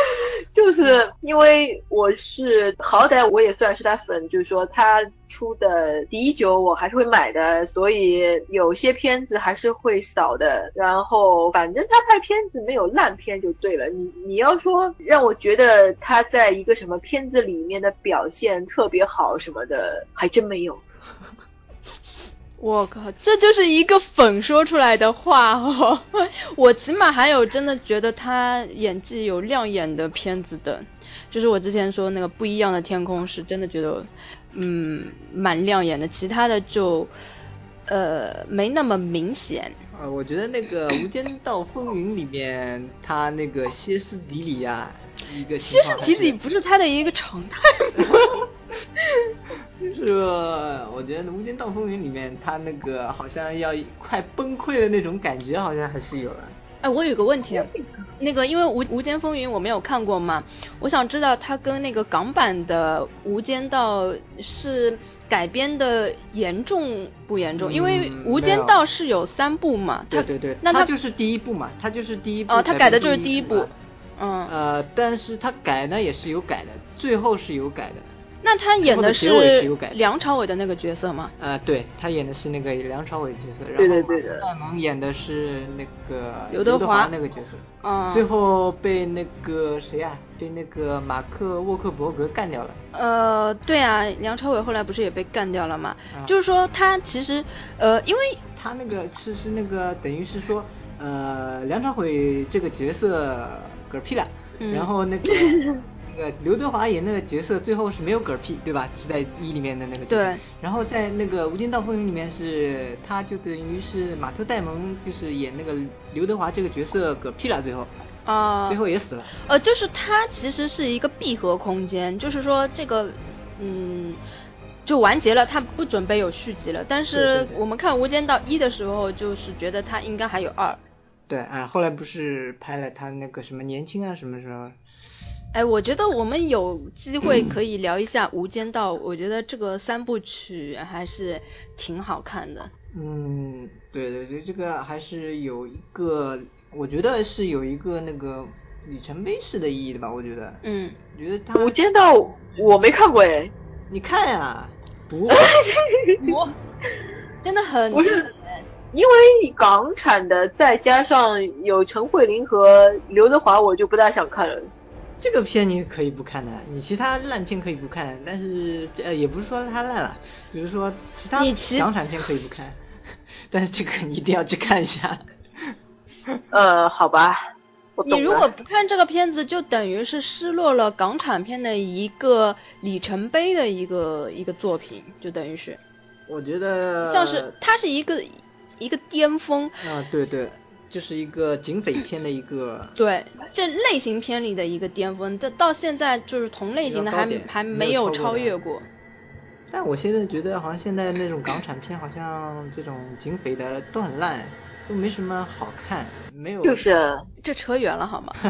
(laughs) 就是因为我是好歹我也算是他粉，就是说他出的第一九我还是会买的，所以有些片子还是会扫的。然后反正他拍片子没有烂片就对了。你你要说让我觉得他在一个什么片子里面的表现特别好什么的，还真没有。(laughs) 我靠，这就是一个粉说出来的话哦。(laughs) 我起码还有真的觉得他演技有亮眼的片子的，就是我之前说那个不一样的天空是真的觉得，嗯，蛮亮眼的，其他的就呃没那么明显。啊，我觉得那个《无间道风云》里面，他那个歇斯底里呀、一个歇斯底里不是他的一个常态吗？(laughs) 就 (laughs) 是我觉得《无间道风云》里面，他那个好像要快崩溃的那种感觉，好像还是有的。哎，我有个问题，那个因为无《无间风云》我没有看过嘛，我想知道它跟那个港版的《无间道》是改编的严重不严重？因为嗯《无间道》是有三部嘛，它对对对，那它他就是第一部嘛，他就是第一部哦，它改的就是第第一部，嗯，呃，但是他改呢也是有改的，最后是有改的。那他演的是梁朝伟的那个角色吗？呃，对他演的是那个梁朝伟角色，然后戴蒙演的是那个刘德华华那个角色，嗯，最后被那个谁啊，被那个马克沃克伯格干掉了。呃，对啊，梁朝伟后来不是也被干掉了嘛？啊就是说他其实呃，因为他那个是是那个等于是说呃，梁朝伟这个角色嗝屁了，嗯然后那 (laughs) 个那个刘德华演那个角色最后是没有嗝屁，对吧？是在一里面的那个角色。对。然后在那个《无间道风云》里面是，他就等于是马特戴蒙，就是演那个刘德华这个角色嗝屁了，最后，啊、最后也死了。呃，就是他其实是一个闭合空间，就是说这个，嗯，就完结了，他不准备有续集了。但是我们看《无间道一》的时候，就是觉得他应该还有二。对啊，后来不是拍了他那个什么年轻啊什么什么，哎，我觉得我们有机会可以聊一下《无间道》，我觉得这个三部曲还是挺好看的。嗯，对对对，这个还是有一个，我觉得是有一个那个里程碑式的意义的吧，我觉得。嗯，我觉得他无间道我没看过哎，你看呀、不，(laughs) 我真的很不是因为港产的再加上有陈慧琳和刘德华，我就不大想看了。这个片你可以不看的，你其他烂片可以不看，但是这、呃、也不是说它烂了，比如说其他你其港产片可以不看，(laughs) 但是这个你一定要去看一下。呃，好吧，你如果不看这个片子，就等于是失落了港产片的一个里程碑的一个一个作品，就等于是。我觉得像是它是一个一个巅峰，啊，对对，就是一个警匪片的一个，(clears throat) 对这类型片里的一个巅峰，这到现在就是同类型的还还没有超越过。但我现在觉得好像现在那种港产片，好像这种警匪的都很烂，都没什么好看，没有。就是这扯远了好吗？(laughs)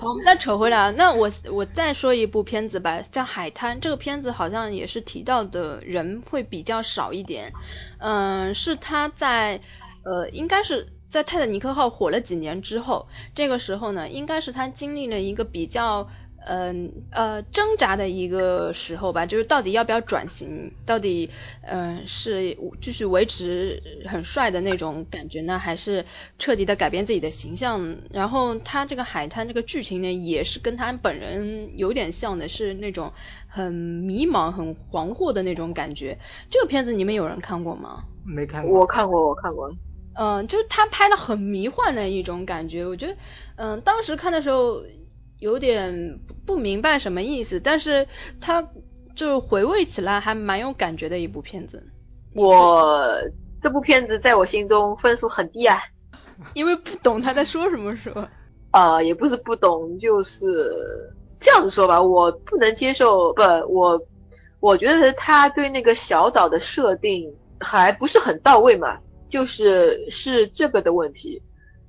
好，我们再扯回来啊。那我我再说一部片子吧，叫《海滩》。这个片子好像也是提到的人会比较少一点。嗯，是他在呃，应该是在泰坦尼克号火了几年之后，这个时候呢，应该是他经历了一个比较。嗯呃挣扎的一个时候吧，就是到底要不要转型，到底嗯、呃、是继续维持很帅的那种感觉呢，还是彻底的改变自己的形象？然后他这个海滩这个剧情呢，也是跟他本人有点像的，是那种很迷茫、很惶惑的那种感觉。这个片子你们有人看过吗？没看过。我看过，我看过。嗯，就是他拍的很迷幻的一种感觉，我觉得嗯当时看的时候。有点不明白什么意思，但是他就是回味起来还蛮有感觉的一部片子。我这部片子在我心中分数很低啊，(laughs) 因为不懂他在说什么，是吧？啊、也不是不懂，就是这样子说吧，我不能接受，不，我我觉得他对那个小岛的设定还不是很到位嘛，就是是这个的问题。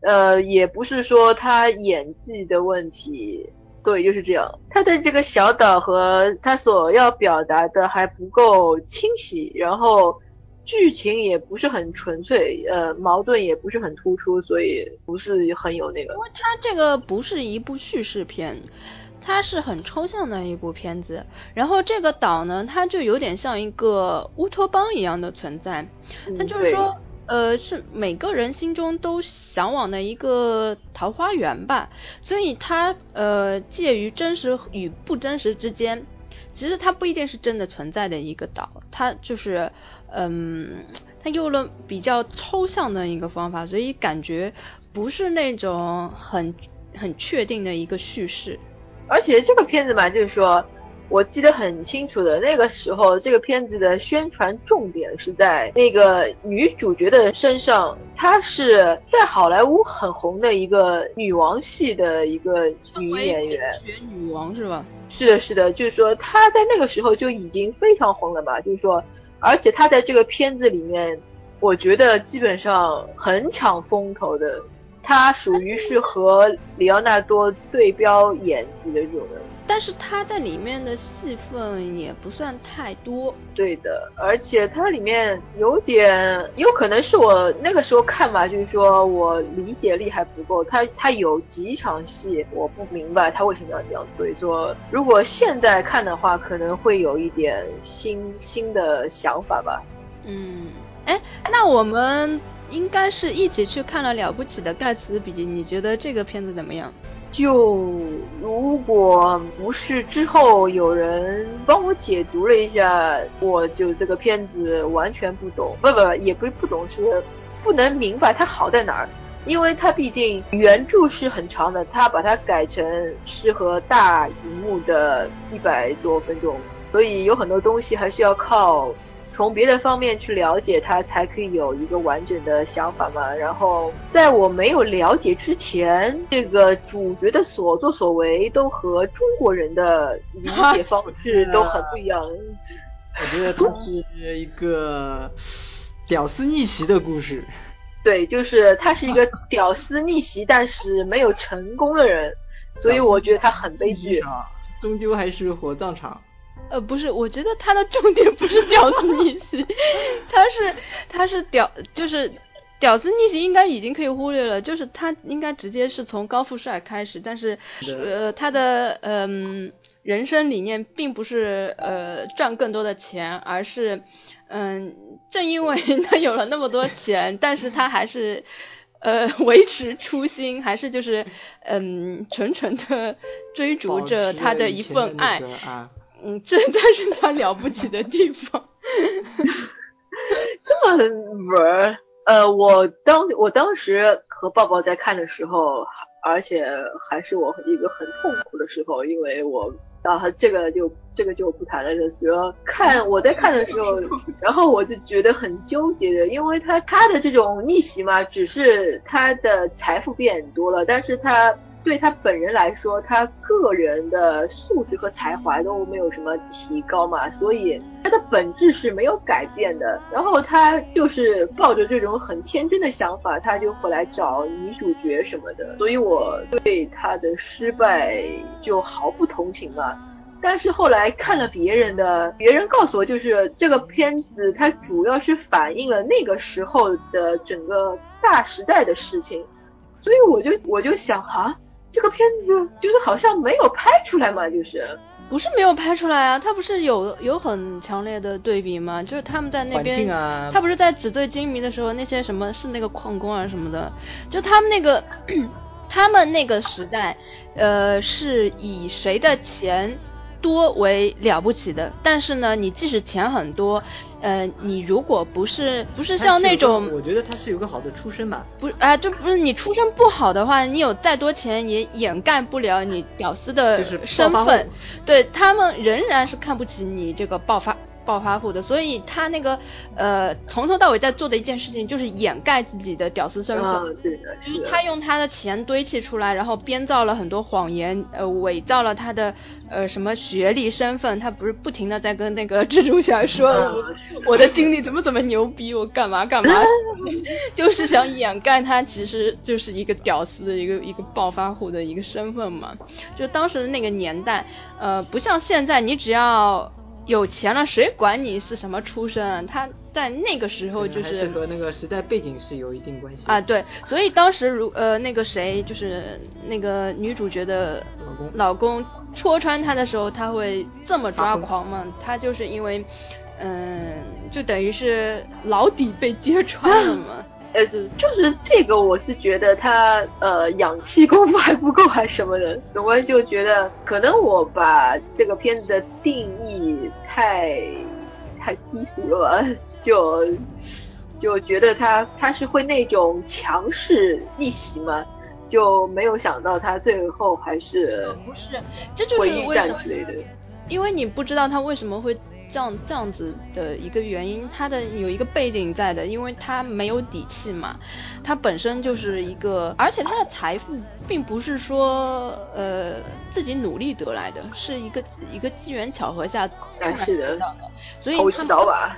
呃，也不是说他演技的问题，对，就是这样。他的这个小岛和他所要表达的还不够清晰，然后剧情也不是很纯粹，呃，矛盾也不是很突出，所以不是很有那个因。为它这个不是一部叙事片，它是很抽象的一部片子。然后这个岛呢，它就有点像一个乌托邦一样的存在，它就是说。呃，是每个人心中都向往的一个桃花源吧，所以它呃介于真实与不真实之间。其实它不一定是真的存在的一个岛，它就是嗯，它用了比较抽象的一个方法，所以感觉不是那种很很确定的一个叙事。而且这个片子嘛，就是说，我记得很清楚的，那个时候这个片子的宣传重点是在那个女主角的身上，她是在好莱坞很红的一个女王系的一个女演员。学女王是吧？是的，是的，就是说她在那个时候就已经非常红了嘛，就是说，而且她在这个片子里面，我觉得基本上很抢风头的，她属于是和里奥纳多对标演技的这种人。但是他在里面的戏份也不算太多。对的，而且它里面有点，有可能是我那个时候看吧，就是说我理解力还不够。他他有几场戏我不明白他为什么要这样，所以说如果现在看的话，可能会有一点新新的想法吧。嗯，哎，那我们应该是一起去看了《了不起的盖茨比》，你觉得这个片子怎么样？就如果不是之后有人帮我解读了一下，我就这个片子完全不懂，不不，也不是不懂，是不能明白它好在哪儿，因为它毕竟原著是很长的，它把它改成适合大荧幕的一百多分钟，所以有很多东西还是要靠从别的方面去了解它，才可以有一个完整的想法嘛。然后在我没有了解之前，这个主角的所作所为都和中国人的理解 (laughs) 方式都很不一样。我觉得它是一个 (laughs) 屌丝逆袭的故事。对，就是他是一个屌丝逆袭，但是没有成功的人，所以我觉得他很悲剧。啊，终究还是火葬场。呃，不是，我觉得他的重点不是屌丝逆袭，(laughs) 他是他是屌，就是屌丝逆袭应该已经可以忽略了，就是他应该直接是从高富帅开始，但是呃他的嗯、人生理念并不是呃赚更多的钱，而是嗯正因为 (laughs) 他有了那么多钱，但是他还是。呃，维持初心，还是就是，嗯，纯纯的追逐着他的一份爱，啊嗯，这 (laughs) 才是他了不起的地方。这么玩儿，呃，我当我当时和抱抱在看的时候，而且还是我一个很痛苦的时候，因为我啊，这个就这个就不谈了，主要看我在看的时候，然后我就觉得很纠结的，因为他他的这种逆袭嘛，只是他的财富变多了，但是他。对他本人来说，他个人的素质和才华都没有什么提高嘛，所以他的本质是没有改变的。然后他就是抱着这种很天真的想法，他就回来找女主角什么的，所以我对他的失败就毫不同情嘛。但是后来看了别人的，别人告诉我，就是这个片子它主要是反映了那个时候的整个大时代的事情，所以我就我就想啊。这个片子就是好像没有拍出来嘛，就是。不是没有拍出来啊，他不是有有很强烈的对比吗？就是他们在那边，啊。他不是在纸醉金迷的时候，那些什么是那个矿工啊什么的，就他们那个 (clears throat) 他们那个时代，呃，是以谁的钱多为了不起的，但是呢，你即使钱很多，呃，你如果不是不是像那种我觉得他是有个好的出身吧。不是啊，就不是你出身不好的话，你有再多钱也掩盖不了你屌丝的就是身份。对他们仍然是看不起你这个暴发暴发户的，所以他那个呃从头到尾在做的一件事情就是掩盖自己的屌丝身份。啊，对的，就是他用他的钱堆砌出来，然后编造了很多谎言，呃，伪造了他的呃什么学历身份，他不是不停的在跟那个蜘蛛侠说，啊我我的经历怎么怎么牛逼，我干嘛干嘛，(laughs) 就是想掩盖他其实就是一个屌丝的一个一个暴发户的一个身份嘛。就当时的那个年代，呃，不像现在，你只要有钱了，谁管你是什么出身？他在那个时候就还是和那个时代背景是有一定关系啊，对，所以当时如呃那个谁，就是那个女主角的老公老公戳穿她的时候，他会这么抓狂吗？他就是因为，嗯，就等于是老底被揭穿了嘛。(laughs) 呃，就是这个，我是觉得他呃氧气功夫还不够，还什么的，总归就觉得可能我把这个片子的定义太太低俗了吧，(laughs) 就就觉得他他是会那种强势逆袭嘛，就没有想到他最后还是不是，这就是为什么。因为你不知道他为什么会这样这样子的一个原因，他的有一个背景在的，因为他没有底气嘛，他本身就是一个，而且他的财富并不是说呃自己努力得来的，是一个一个机缘巧合下突然哎是的所以他。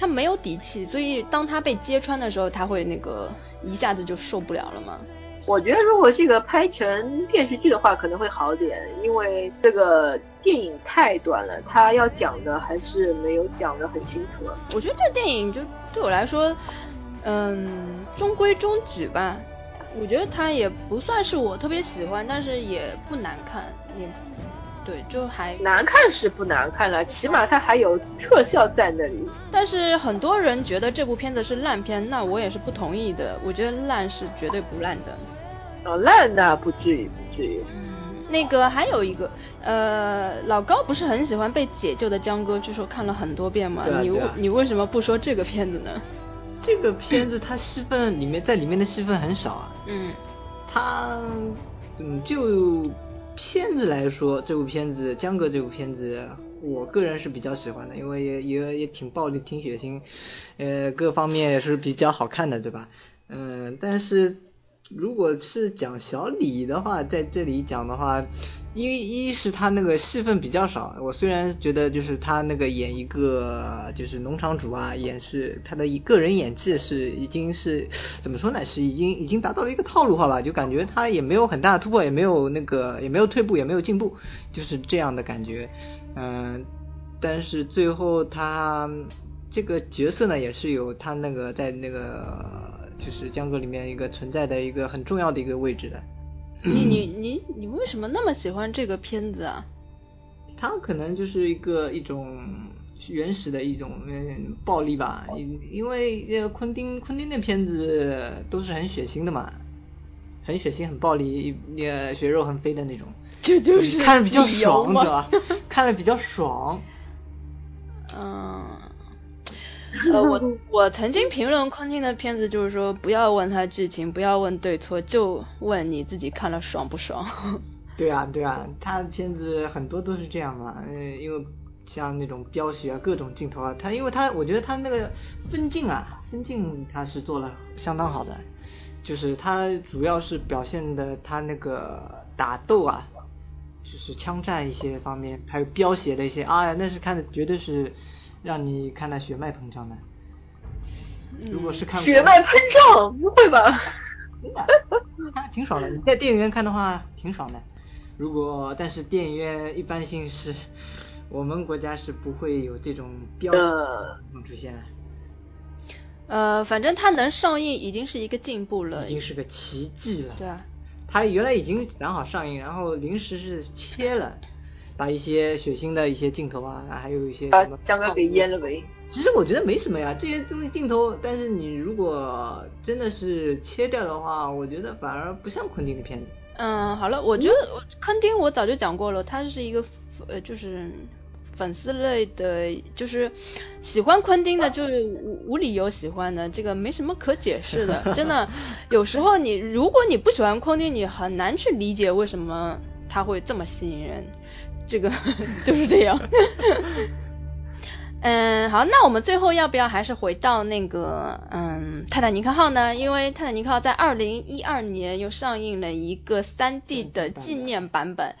他没有底气，所以当他被揭穿的时候，他会那个一下子就受不了了嘛。我觉得如果这个拍成电视剧的话，可能会好点，因为这个电影太短了，他要讲的还是没有讲的很清楚。我觉得这电影就对我来说，嗯，中规中矩吧。我觉得它也不算是我特别喜欢，但是也不难看，也对，就还。难看是不难看了，起码它还有特效在那里。但是很多人觉得这部片子是烂片，那我也是不同意的。我觉得烂是绝对不烂的。哦，烂那不至于，不至于。嗯，那个还有一个，呃，老高不是很喜欢被解救的江哥，据说看了很多遍嘛。你对啊对啊你为什么不说这个片子呢？这个片子它戏份里面在里面的戏份很少啊，嗯他嗯就片子来说，这部片子江哥这部片子。我个人是比较喜欢的，因为也也也挺暴力、挺血腥，呃，各方面也是比较好看的，对吧？嗯，但是如果是讲小李的话，在这里讲的话，因为一是他那个戏份比较少，我虽然觉得就是他那个演一个就是农场主啊，演是他的一个人演技是已经是怎么说呢？是已经已经达到了一个套路化吧，就感觉他也没有很大的突破，也没有那个也没有退步，也没有进步，就是这样的感觉。嗯，但是最后他这个角色呢，也是有他那个在那个就是江哥里面一个存在的一个很重要的一个位置的。你你你你为什么那么喜欢这个片子啊？它可能就是一个一种原始的一种嗯暴力吧，因因为呃昆汀昆汀的片子都是很血腥的嘛，很血腥很暴力，也血肉横飞的那种。(laughs) 这就是看着比较爽，是吧？(laughs) 看着比较爽。(laughs) 嗯，(laughs) 呃，我 (laughs) 我曾经评论昆汀的片子，就是说不要问他剧情，不要问对错，就问你自己看了爽不爽。(laughs) 对啊，对啊，他的片子很多都是这样嘛，嗯，因为像那种飙血啊，各种镜头啊，他因为他我觉得他那个分镜啊，分镜他是做了相当好的，就是他主要是表现的他那个打斗啊，就是枪战一些方面，还有飙血的一些，啊，那是看的绝对是让你看到血脉膨胀的。如果是看血脉膨胀，不会吧？真的，看挺爽的。你在电影院看的话，挺爽的。如果但是电影院一般性是，我们国家是不会有这种标识呃情况出现的，呃，反正它能上映已经是一个进步了。已经是个奇迹了。对啊，它原来已经讲好上映，然后临时是切了，把一些血腥的一些镜头啊，还有一些把什么江哥给淹了呗。其实我觉得没什么呀，这些东西镜头，但是你如果真的是切掉的话，我觉得反而不像昆汀的片子。嗯，好了，我觉得我昆汀我早就讲过了，他是一个呃，就是粉丝类的，就是喜欢昆汀的，就是无无理由喜欢的，这个没什么可解释的，(laughs) 真的。有时候你如果你不喜欢昆汀，你很难去理解为什么他会这么吸引人，这个 (laughs) 就是这样。(laughs) 嗯，好，那我们最后要不要还是回到那个嗯《泰坦尼克号》呢？因为《泰坦尼克号》在二零一二年又上映了一个三 D 的纪念版本，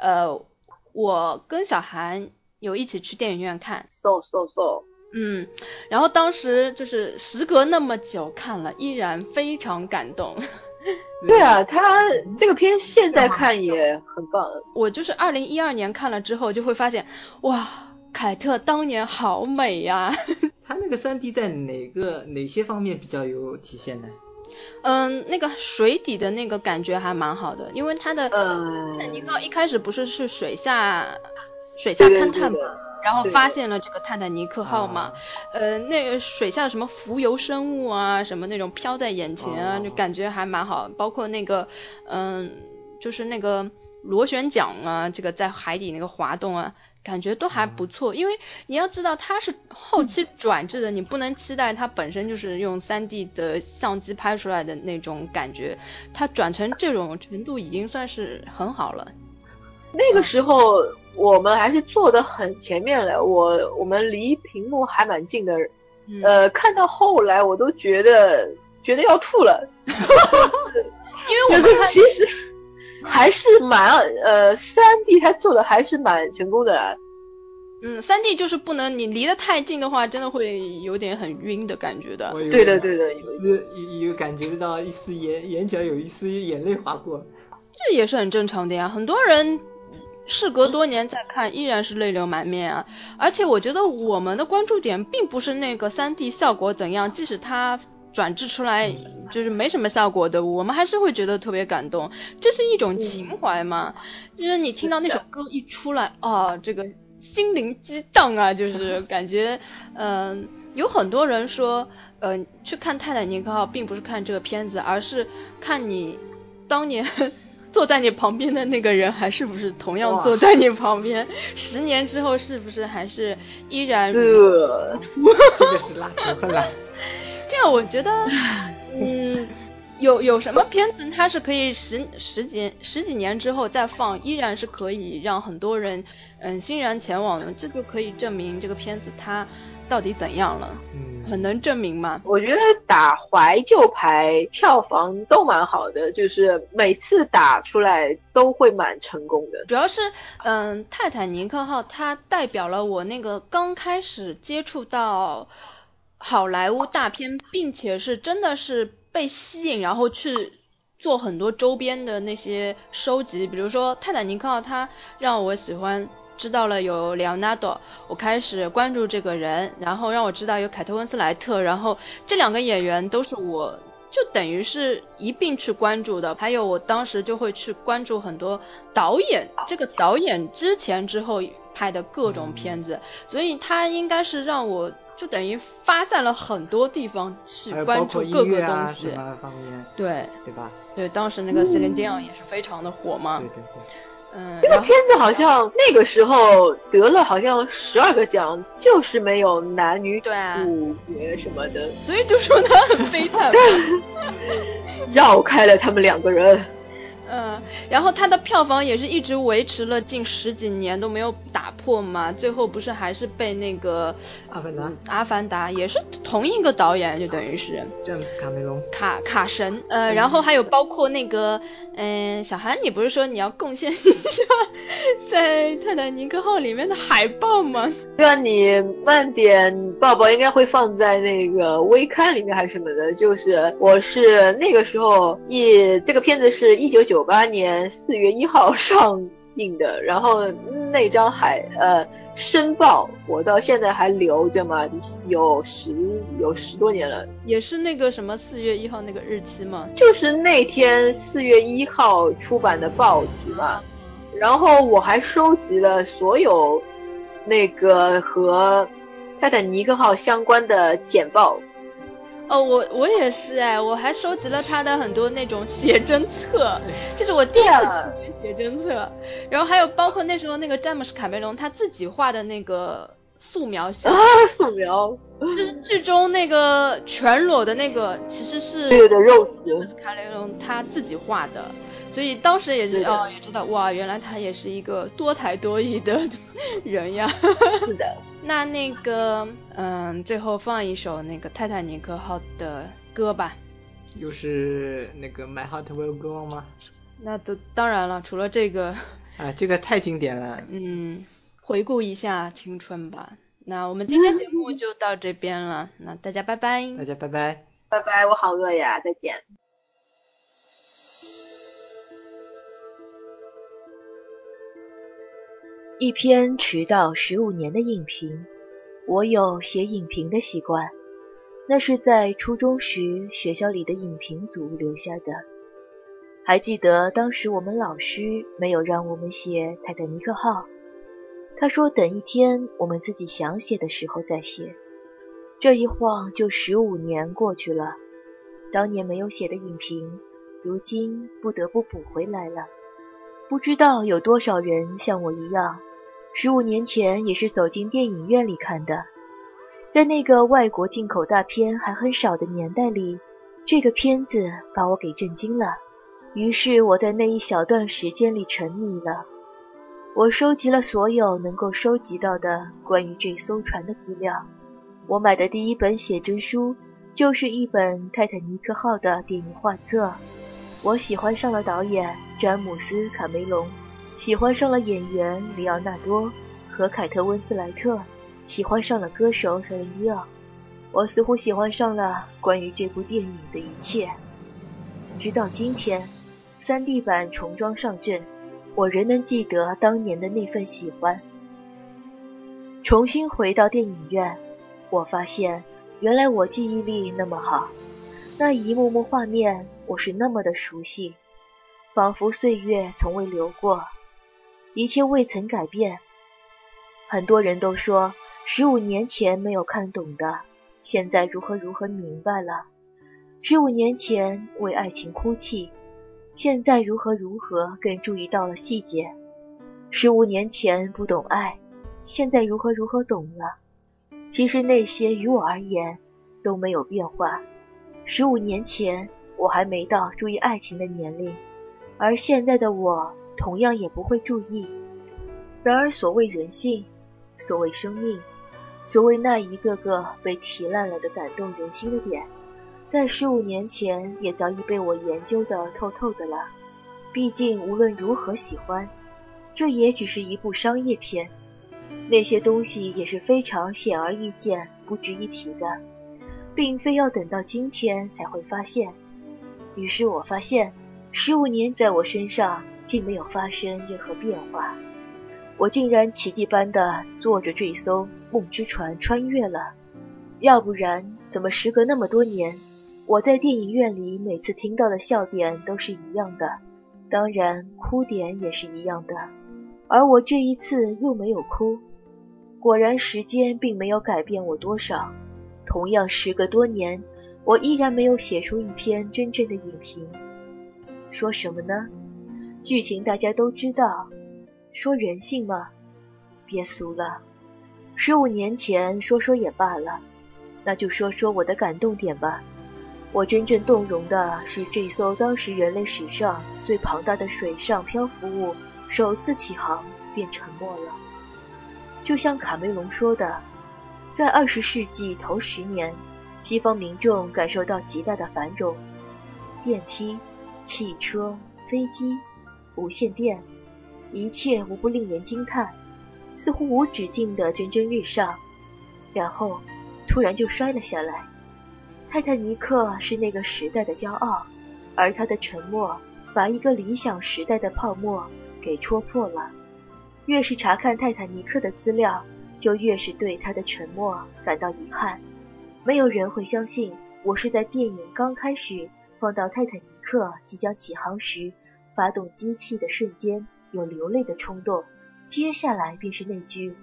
呃，我跟小韩有一起去电影院看，so so so，嗯，然后当时就是时隔那么久看了，依然非常感动。(laughs) 对啊，他这个片现在看也很棒。我就是二零一二年看了之后，就会发现，哇，凯特当年好美呀。(laughs) 他那个三 D 在哪个哪些方面比较有体现呢？嗯，那个水底的那个感觉还蛮好的，因为它的嗯泰坦尼克一开始不是是水下水下勘探嘛对的，然后发现了这个泰坦尼克号嘛，呃，那个水下的什么浮游生物啊，什么那种飘在眼前啊，哦就感觉还蛮好，包括那个嗯，就是那个螺旋桨啊，这个在海底那个滑动啊。感觉都还不错，因为你要知道它是后期转制的，你不能期待它本身就是用 3D 的相机拍出来的那种感觉，它转成这种程度已经算是很好了。那个时候我们还是坐得很前面了，我我们离屏幕还蛮近的，嗯。呃，看到后来我都觉得觉得要吐了，因为我们 (laughs) 其实还是蛮呃三 D 它做的还是蛮成功的。啊，嗯，三 D 就是不能你离得太近的话，真的会有点很晕的感觉的。对的对的，有丝有有感觉到一丝眼眼角有一丝眼泪划过。这也是很正常的呀，很多人事隔多年再看，依然是泪流满面啊。而且我觉得我们的关注点并不是那个三 D 效果怎样，即使它转制出来就是没什么效果的，我们还是会觉得特别感动，这是一种情怀嘛。就是你听到那首歌一出来，啊，这个心灵激荡啊，就是 (laughs) 感觉，嗯、有很多人说，呃，去看《泰坦尼克号》并不是看这个片子，而是看你当年坐在你旁边的那个人，还是不是同样坐在你旁边？十年之后是不是还是依然这 (laughs) 这个是拉仇恨了。(laughs) 这样我觉得，嗯，有有什么片子它是可以十十几十几年之后再放，依然是可以让很多人嗯欣然前往的，这就可以证明这个片子它到底怎样了，嗯，很能证明嘛。我觉得打怀旧牌票房都蛮好的，就是每次打出来都会蛮成功的。主要是，嗯，泰坦尼克号它代表了我那个刚开始接触到好莱坞大片，并且是真的是被吸引，然后去做很多周边的那些收集，比如说泰坦尼克号，它让我喜欢。知道了有里奥纳多，我开始关注这个人，然后让我知道有凯特温斯莱特，然后这两个演员都是我就等于是一并去关注的。还有我当时就会去关注很多导演，这个导演之前之后拍的各种片子，所以他应该是让我就等于发散了很多地方去关注各个东西。对对吧？对，当时那个 Celine Dion 也是非常的火嘛对。对对。嗯，这个片子好像那个时候得了好像十二个奖，就是没有男女主角什么的，所以就说他很悲惨。(laughs) 绕开了他们两个人。嗯，然后它的票房也是一直维持了近十几年都没有打破嘛，最后不是还是被那个阿凡达，阿凡达也是同一个导演，就等于是詹姆斯卡梅隆，卡卡神，呃，然后还有包括那个，嗯、小韩，你不是说你要贡献一下在泰坦尼克号里面的海报吗？对啊，你慢点抱抱应该会放在那个微刊里面还是什么的。就是我是那个时候一这个片子是一九九八年四月一号 (laughs) 上映的，然后那张海呃申报我到现在还留着嘛，有十有十多年了。也是那个什么四月一号那个日期嘛？就是那天四月一号出版的报纸嘛，然后我还收集了所有那个和泰坦尼克号相关的简报。哦，我我也是哎，我还收集了他的很多那种写真册，这是我第一次对啊触写真册。然后还有包括那时候那个詹姆斯卡梅隆他自己画的那个素描像，啊，素描，就是剧中那个全裸的那个，其实是对的肉食，詹姆斯卡梅隆他自己画的。所以当时也哦，也知道哇，原来他也是一个多才多艺的 (laughs) 人呀。是的。(laughs) 那那个，嗯，最后放一首那个泰坦尼克号的歌吧。又是那个 My Heart Will Go On 吗？那都当然了，除了这个，(laughs) 啊，这个太经典了。嗯，回顾一下青春吧。那我们今天节目就到这边了，那大家拜拜。大家拜拜。拜拜，我好饿呀，再见。一篇迟到十五年的影评，我有写影评的习惯，那是在初中时学校里的影评组留下的。还记得当时我们老师没有让我们写泰坦尼克号，他说等一天我们自己想写的时候再写。这一晃就十五年过去了，当年没有写的影评，如今不得不补回来了。不知道有多少人像我一样，十五年前也是走进电影院里看的。在那个外国进口大片还很少的年代里，这个片子把我给震惊了。于是我在那一小段时间里沉迷了。我收集了所有能够收集到的关于这艘船的资料。我买的第一本写真书就是一本泰坦尼克号的电影画册。我喜欢上了导演詹姆斯·卡梅隆，喜欢上了演员里奥纳多和凯特·温斯莱特，喜欢上了歌手塞琳迪奥。我似乎喜欢上了关于这部电影的一切。直到今天，3D 版重装上阵，我仍能记得当年的那份喜欢。重新回到电影院，我发现原来我记忆力那么好，那一幕幕画面我是那么的熟悉，仿佛岁月从未流过，一切未曾改变。很多人都说，十五年前没有看懂的，现在如何如何明白了；十五年前为爱情哭泣，现在如何如何更注意到了细节；十五年前不懂爱，现在如何如何懂了。其实那些于我而言，都没有变化。十五年前，我还没到注意爱情的年龄，而现在的我同样也不会注意。然而，所谓人性，所谓生命，所谓那一个个被提烂了的感动人心的点，在十五年前也早已被我研究的透透的了。毕竟，无论如何喜欢，这也只是一部商业片，那些东西也是非常显而易见、不值一提的，并非要等到今天才会发现。于是我发现，十五年在我身上竟没有发生任何变化。我竟然奇迹般的坐着这艘梦之船穿越了，要不然怎么时隔那么多年，我在电影院里每次听到的笑点都是一样的，当然哭点也是一样的，而我这一次又没有哭。果然时间并没有改变我多少，同样时隔多年，我依然没有写出一篇真正的影评。说什么呢？剧情大家都知道。说人性吗？别俗了。十五年前说说也罢了，那就说说我的感动点吧。我真正动容的是这艘当时人类史上最庞大的水上漂浮物首次起航便沉没了。就像卡梅隆说的，在二十世纪头十年，西方民众感受到极大的繁荣，电梯、汽车、飞机、无线电。一切无不令人惊叹，似乎无止境的蒸蒸日上，然后突然就摔了下来。泰坦尼克是那个时代的骄傲，而他的沉没把一个理想时代的泡沫给戳破了。越是查看泰坦尼克的资料，就越是对他的沉没感到遗憾。没有人会相信，我是在电影刚开始放到泰坦尼克即将起航时，发动机器的瞬间。有流泪的冲动，接下来便是那句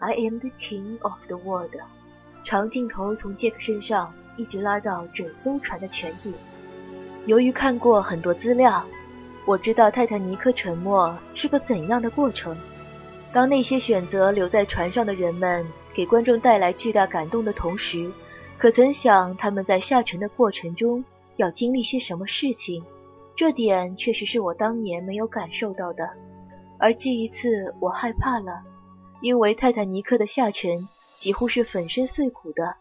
“I am the king of the world”。长镜头从杰克身上一直拉到整艘船的全景。由于看过很多资料，我知道泰坦尼克沉没是个怎样的过程。当那些选择留在船上的人们给观众带来巨大感动的同时，可曾想他们在下沉的过程中要经历些什么事情？这点确实是我当年没有感受到的。而这一次，我害怕了，因为泰坦尼克的下沉几乎是粉身碎骨的。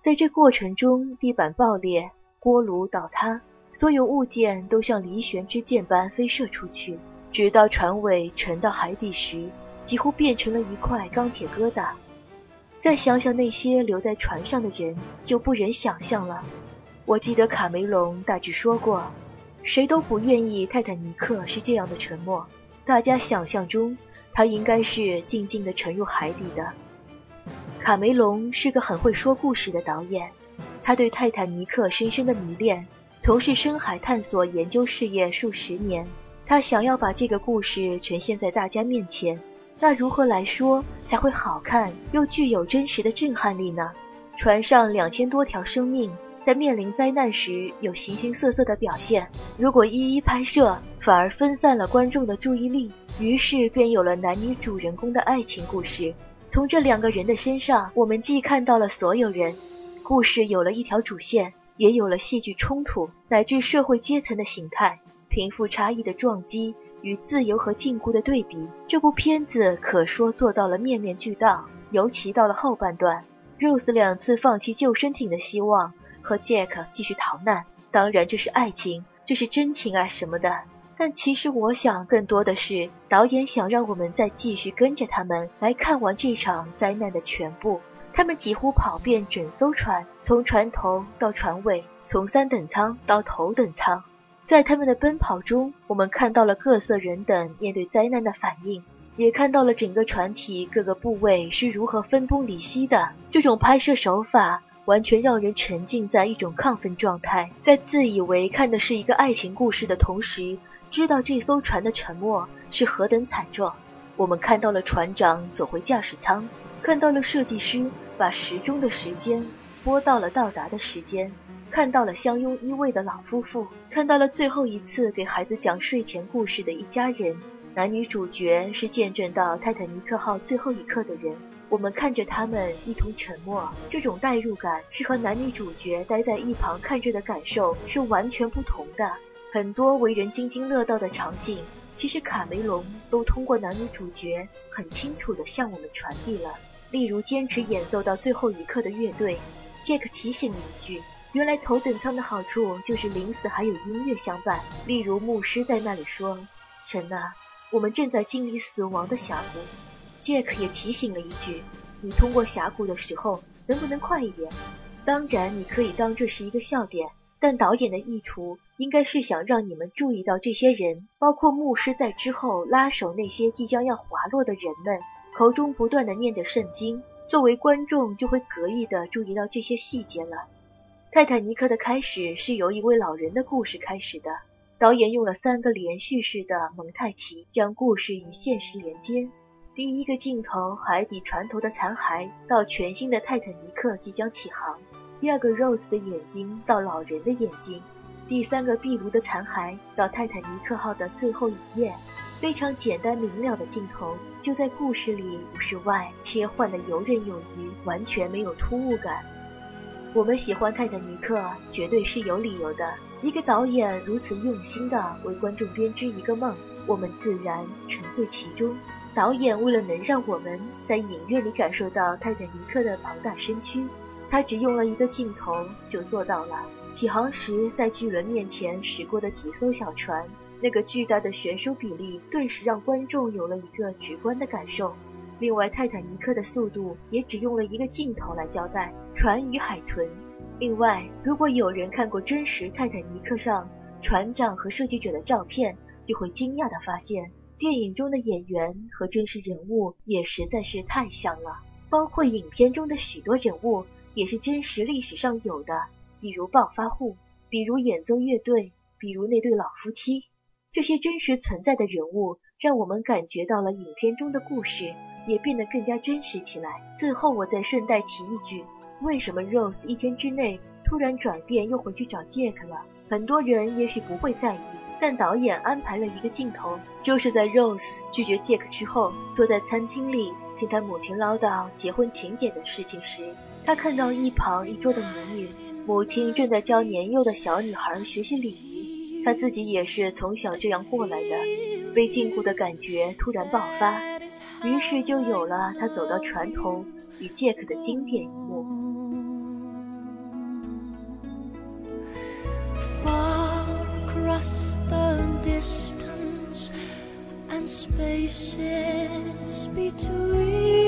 在这过程中，地板爆裂，锅炉倒塌，所有物件都像离弦之箭般飞射出去，直到船尾沉到海底时，几乎变成了一块钢铁疙瘩。再想想那些留在船上的人，就不忍想象了。我记得卡梅隆大致说过，谁都不愿意泰坦尼克是这样的沉默。大家想象中，他应该是静静的沉入海底的。卡梅隆是个很会说故事的导演，他对泰坦尼克深深的迷恋，从事深海探索研究事业数十年。他想要把这个故事呈现在大家面前，那如何来说才会好看又具有真实的震撼力呢？船上两千多条生命。在面临灾难时，有形形色色的表现。如果一一拍摄，反而分散了观众的注意力。于是便有了男女主人公的爱情故事。从这两个人的身上，我们既看到了所有人，故事有了一条主线，也有了戏剧冲突乃至社会阶层的形态、贫富差异的撞击与自由和禁锢的对比。这部片子可说做到了面面俱到。尤其到了后半段，Rose 两次放弃救生艇的希望。和 Jack 继续逃难，当然这是爱情，这是真情啊什么的。但其实我想，更多的是导演想让我们再继续跟着他们来看完这场灾难的全部。他们几乎跑遍整艘船，从船头到船尾，从三等舱到头等舱。在他们的奔跑中，我们看到了各色人等面对灾难的反应，也看到了整个船体各个部位是如何分崩离析的。这种拍摄手法。完全让人沉浸在一种亢奋状态，在自以为看的是一个爱情故事的同时，知道这艘船的沉没是何等惨状。我们看到了船长走回驾驶舱，看到了设计师把时钟的时间拨到了到达的时间，看到了相拥依偎的老夫妇，看到了最后一次给孩子讲睡前故事的一家人。男女主角是见证到泰坦尼克号最后一刻的人。我们看着他们一同沉默，这种代入感是和男女主角待在一旁看着的感受是完全不同的。很多为人津津乐道的场景，其实卡梅隆都通过男女主角很清楚地向我们传递了。例如，坚持演奏到最后一刻的乐队，杰克提醒了一句：“原来头等舱的好处就是临死还有音乐相伴。”例如，牧师在那里说：“神啊，我们正在经历死亡的峡谷。”杰克也提醒了一句：“你通过峡谷的时候，能不能快一点？”当然，你可以当这是一个笑点，但导演的意图应该是想让你们注意到这些人，包括牧师在之后拉手那些即将要滑落的人们，口中不断的念着圣经。作为观众，就会格意的注意到这些细节了。泰坦尼克的开始是由一位老人的故事开始的，导演用了三个连续式的蒙太奇，将故事与现实连接。第一个镜头，海底船头的残骸到全新的泰坦尼克即将起航；第二个，Rose 的眼睛到老人的眼睛；第三个，壁炉的残骸到泰坦尼克号的最后一页。非常简单明了的镜头，就在故事里五十外切换的游刃有余，完全没有突兀感。我们喜欢泰坦尼克，绝对是有理由的。一个导演如此用心的为观众编织一个梦，我们自然沉醉其中。导演为了能让我们在影院里感受到泰坦尼克的庞大身躯，他只用了一个镜头就做到了。起航时在巨轮面前驶过的几艘小船，那个巨大的悬殊比例顿时让观众有了一个直观的感受。另外，泰坦尼克的速度也只用了一个镜头来交代船与海豚。另外，如果有人看过真实泰坦尼克上船长和设计者的照片，就会惊讶地发现。电影中的演员和真实人物也实在是太像了，包括影片中的许多人物也是真实历史上有的，比如暴发户，比如演奏乐队，比如那对老夫妻。这些真实存在的人物，让我们感觉到了影片中的故事也变得更加真实起来。最后，我再顺带提一句，为什么 Rose 一天之内突然转变，又回去找 Jack 了？很多人也许不会在意。但导演安排了一个镜头，就是在 Rose 拒绝 Jack 之后，坐在餐厅里听他母亲唠叨结婚请柬的事情时，他看到一旁一桌的母女，母亲正在教年幼的小女孩学习礼仪，他自己也是从小这样过来的，被禁锢的感觉突然爆发，于是就有了他走到船头与 Jack 的经典一幕。places between.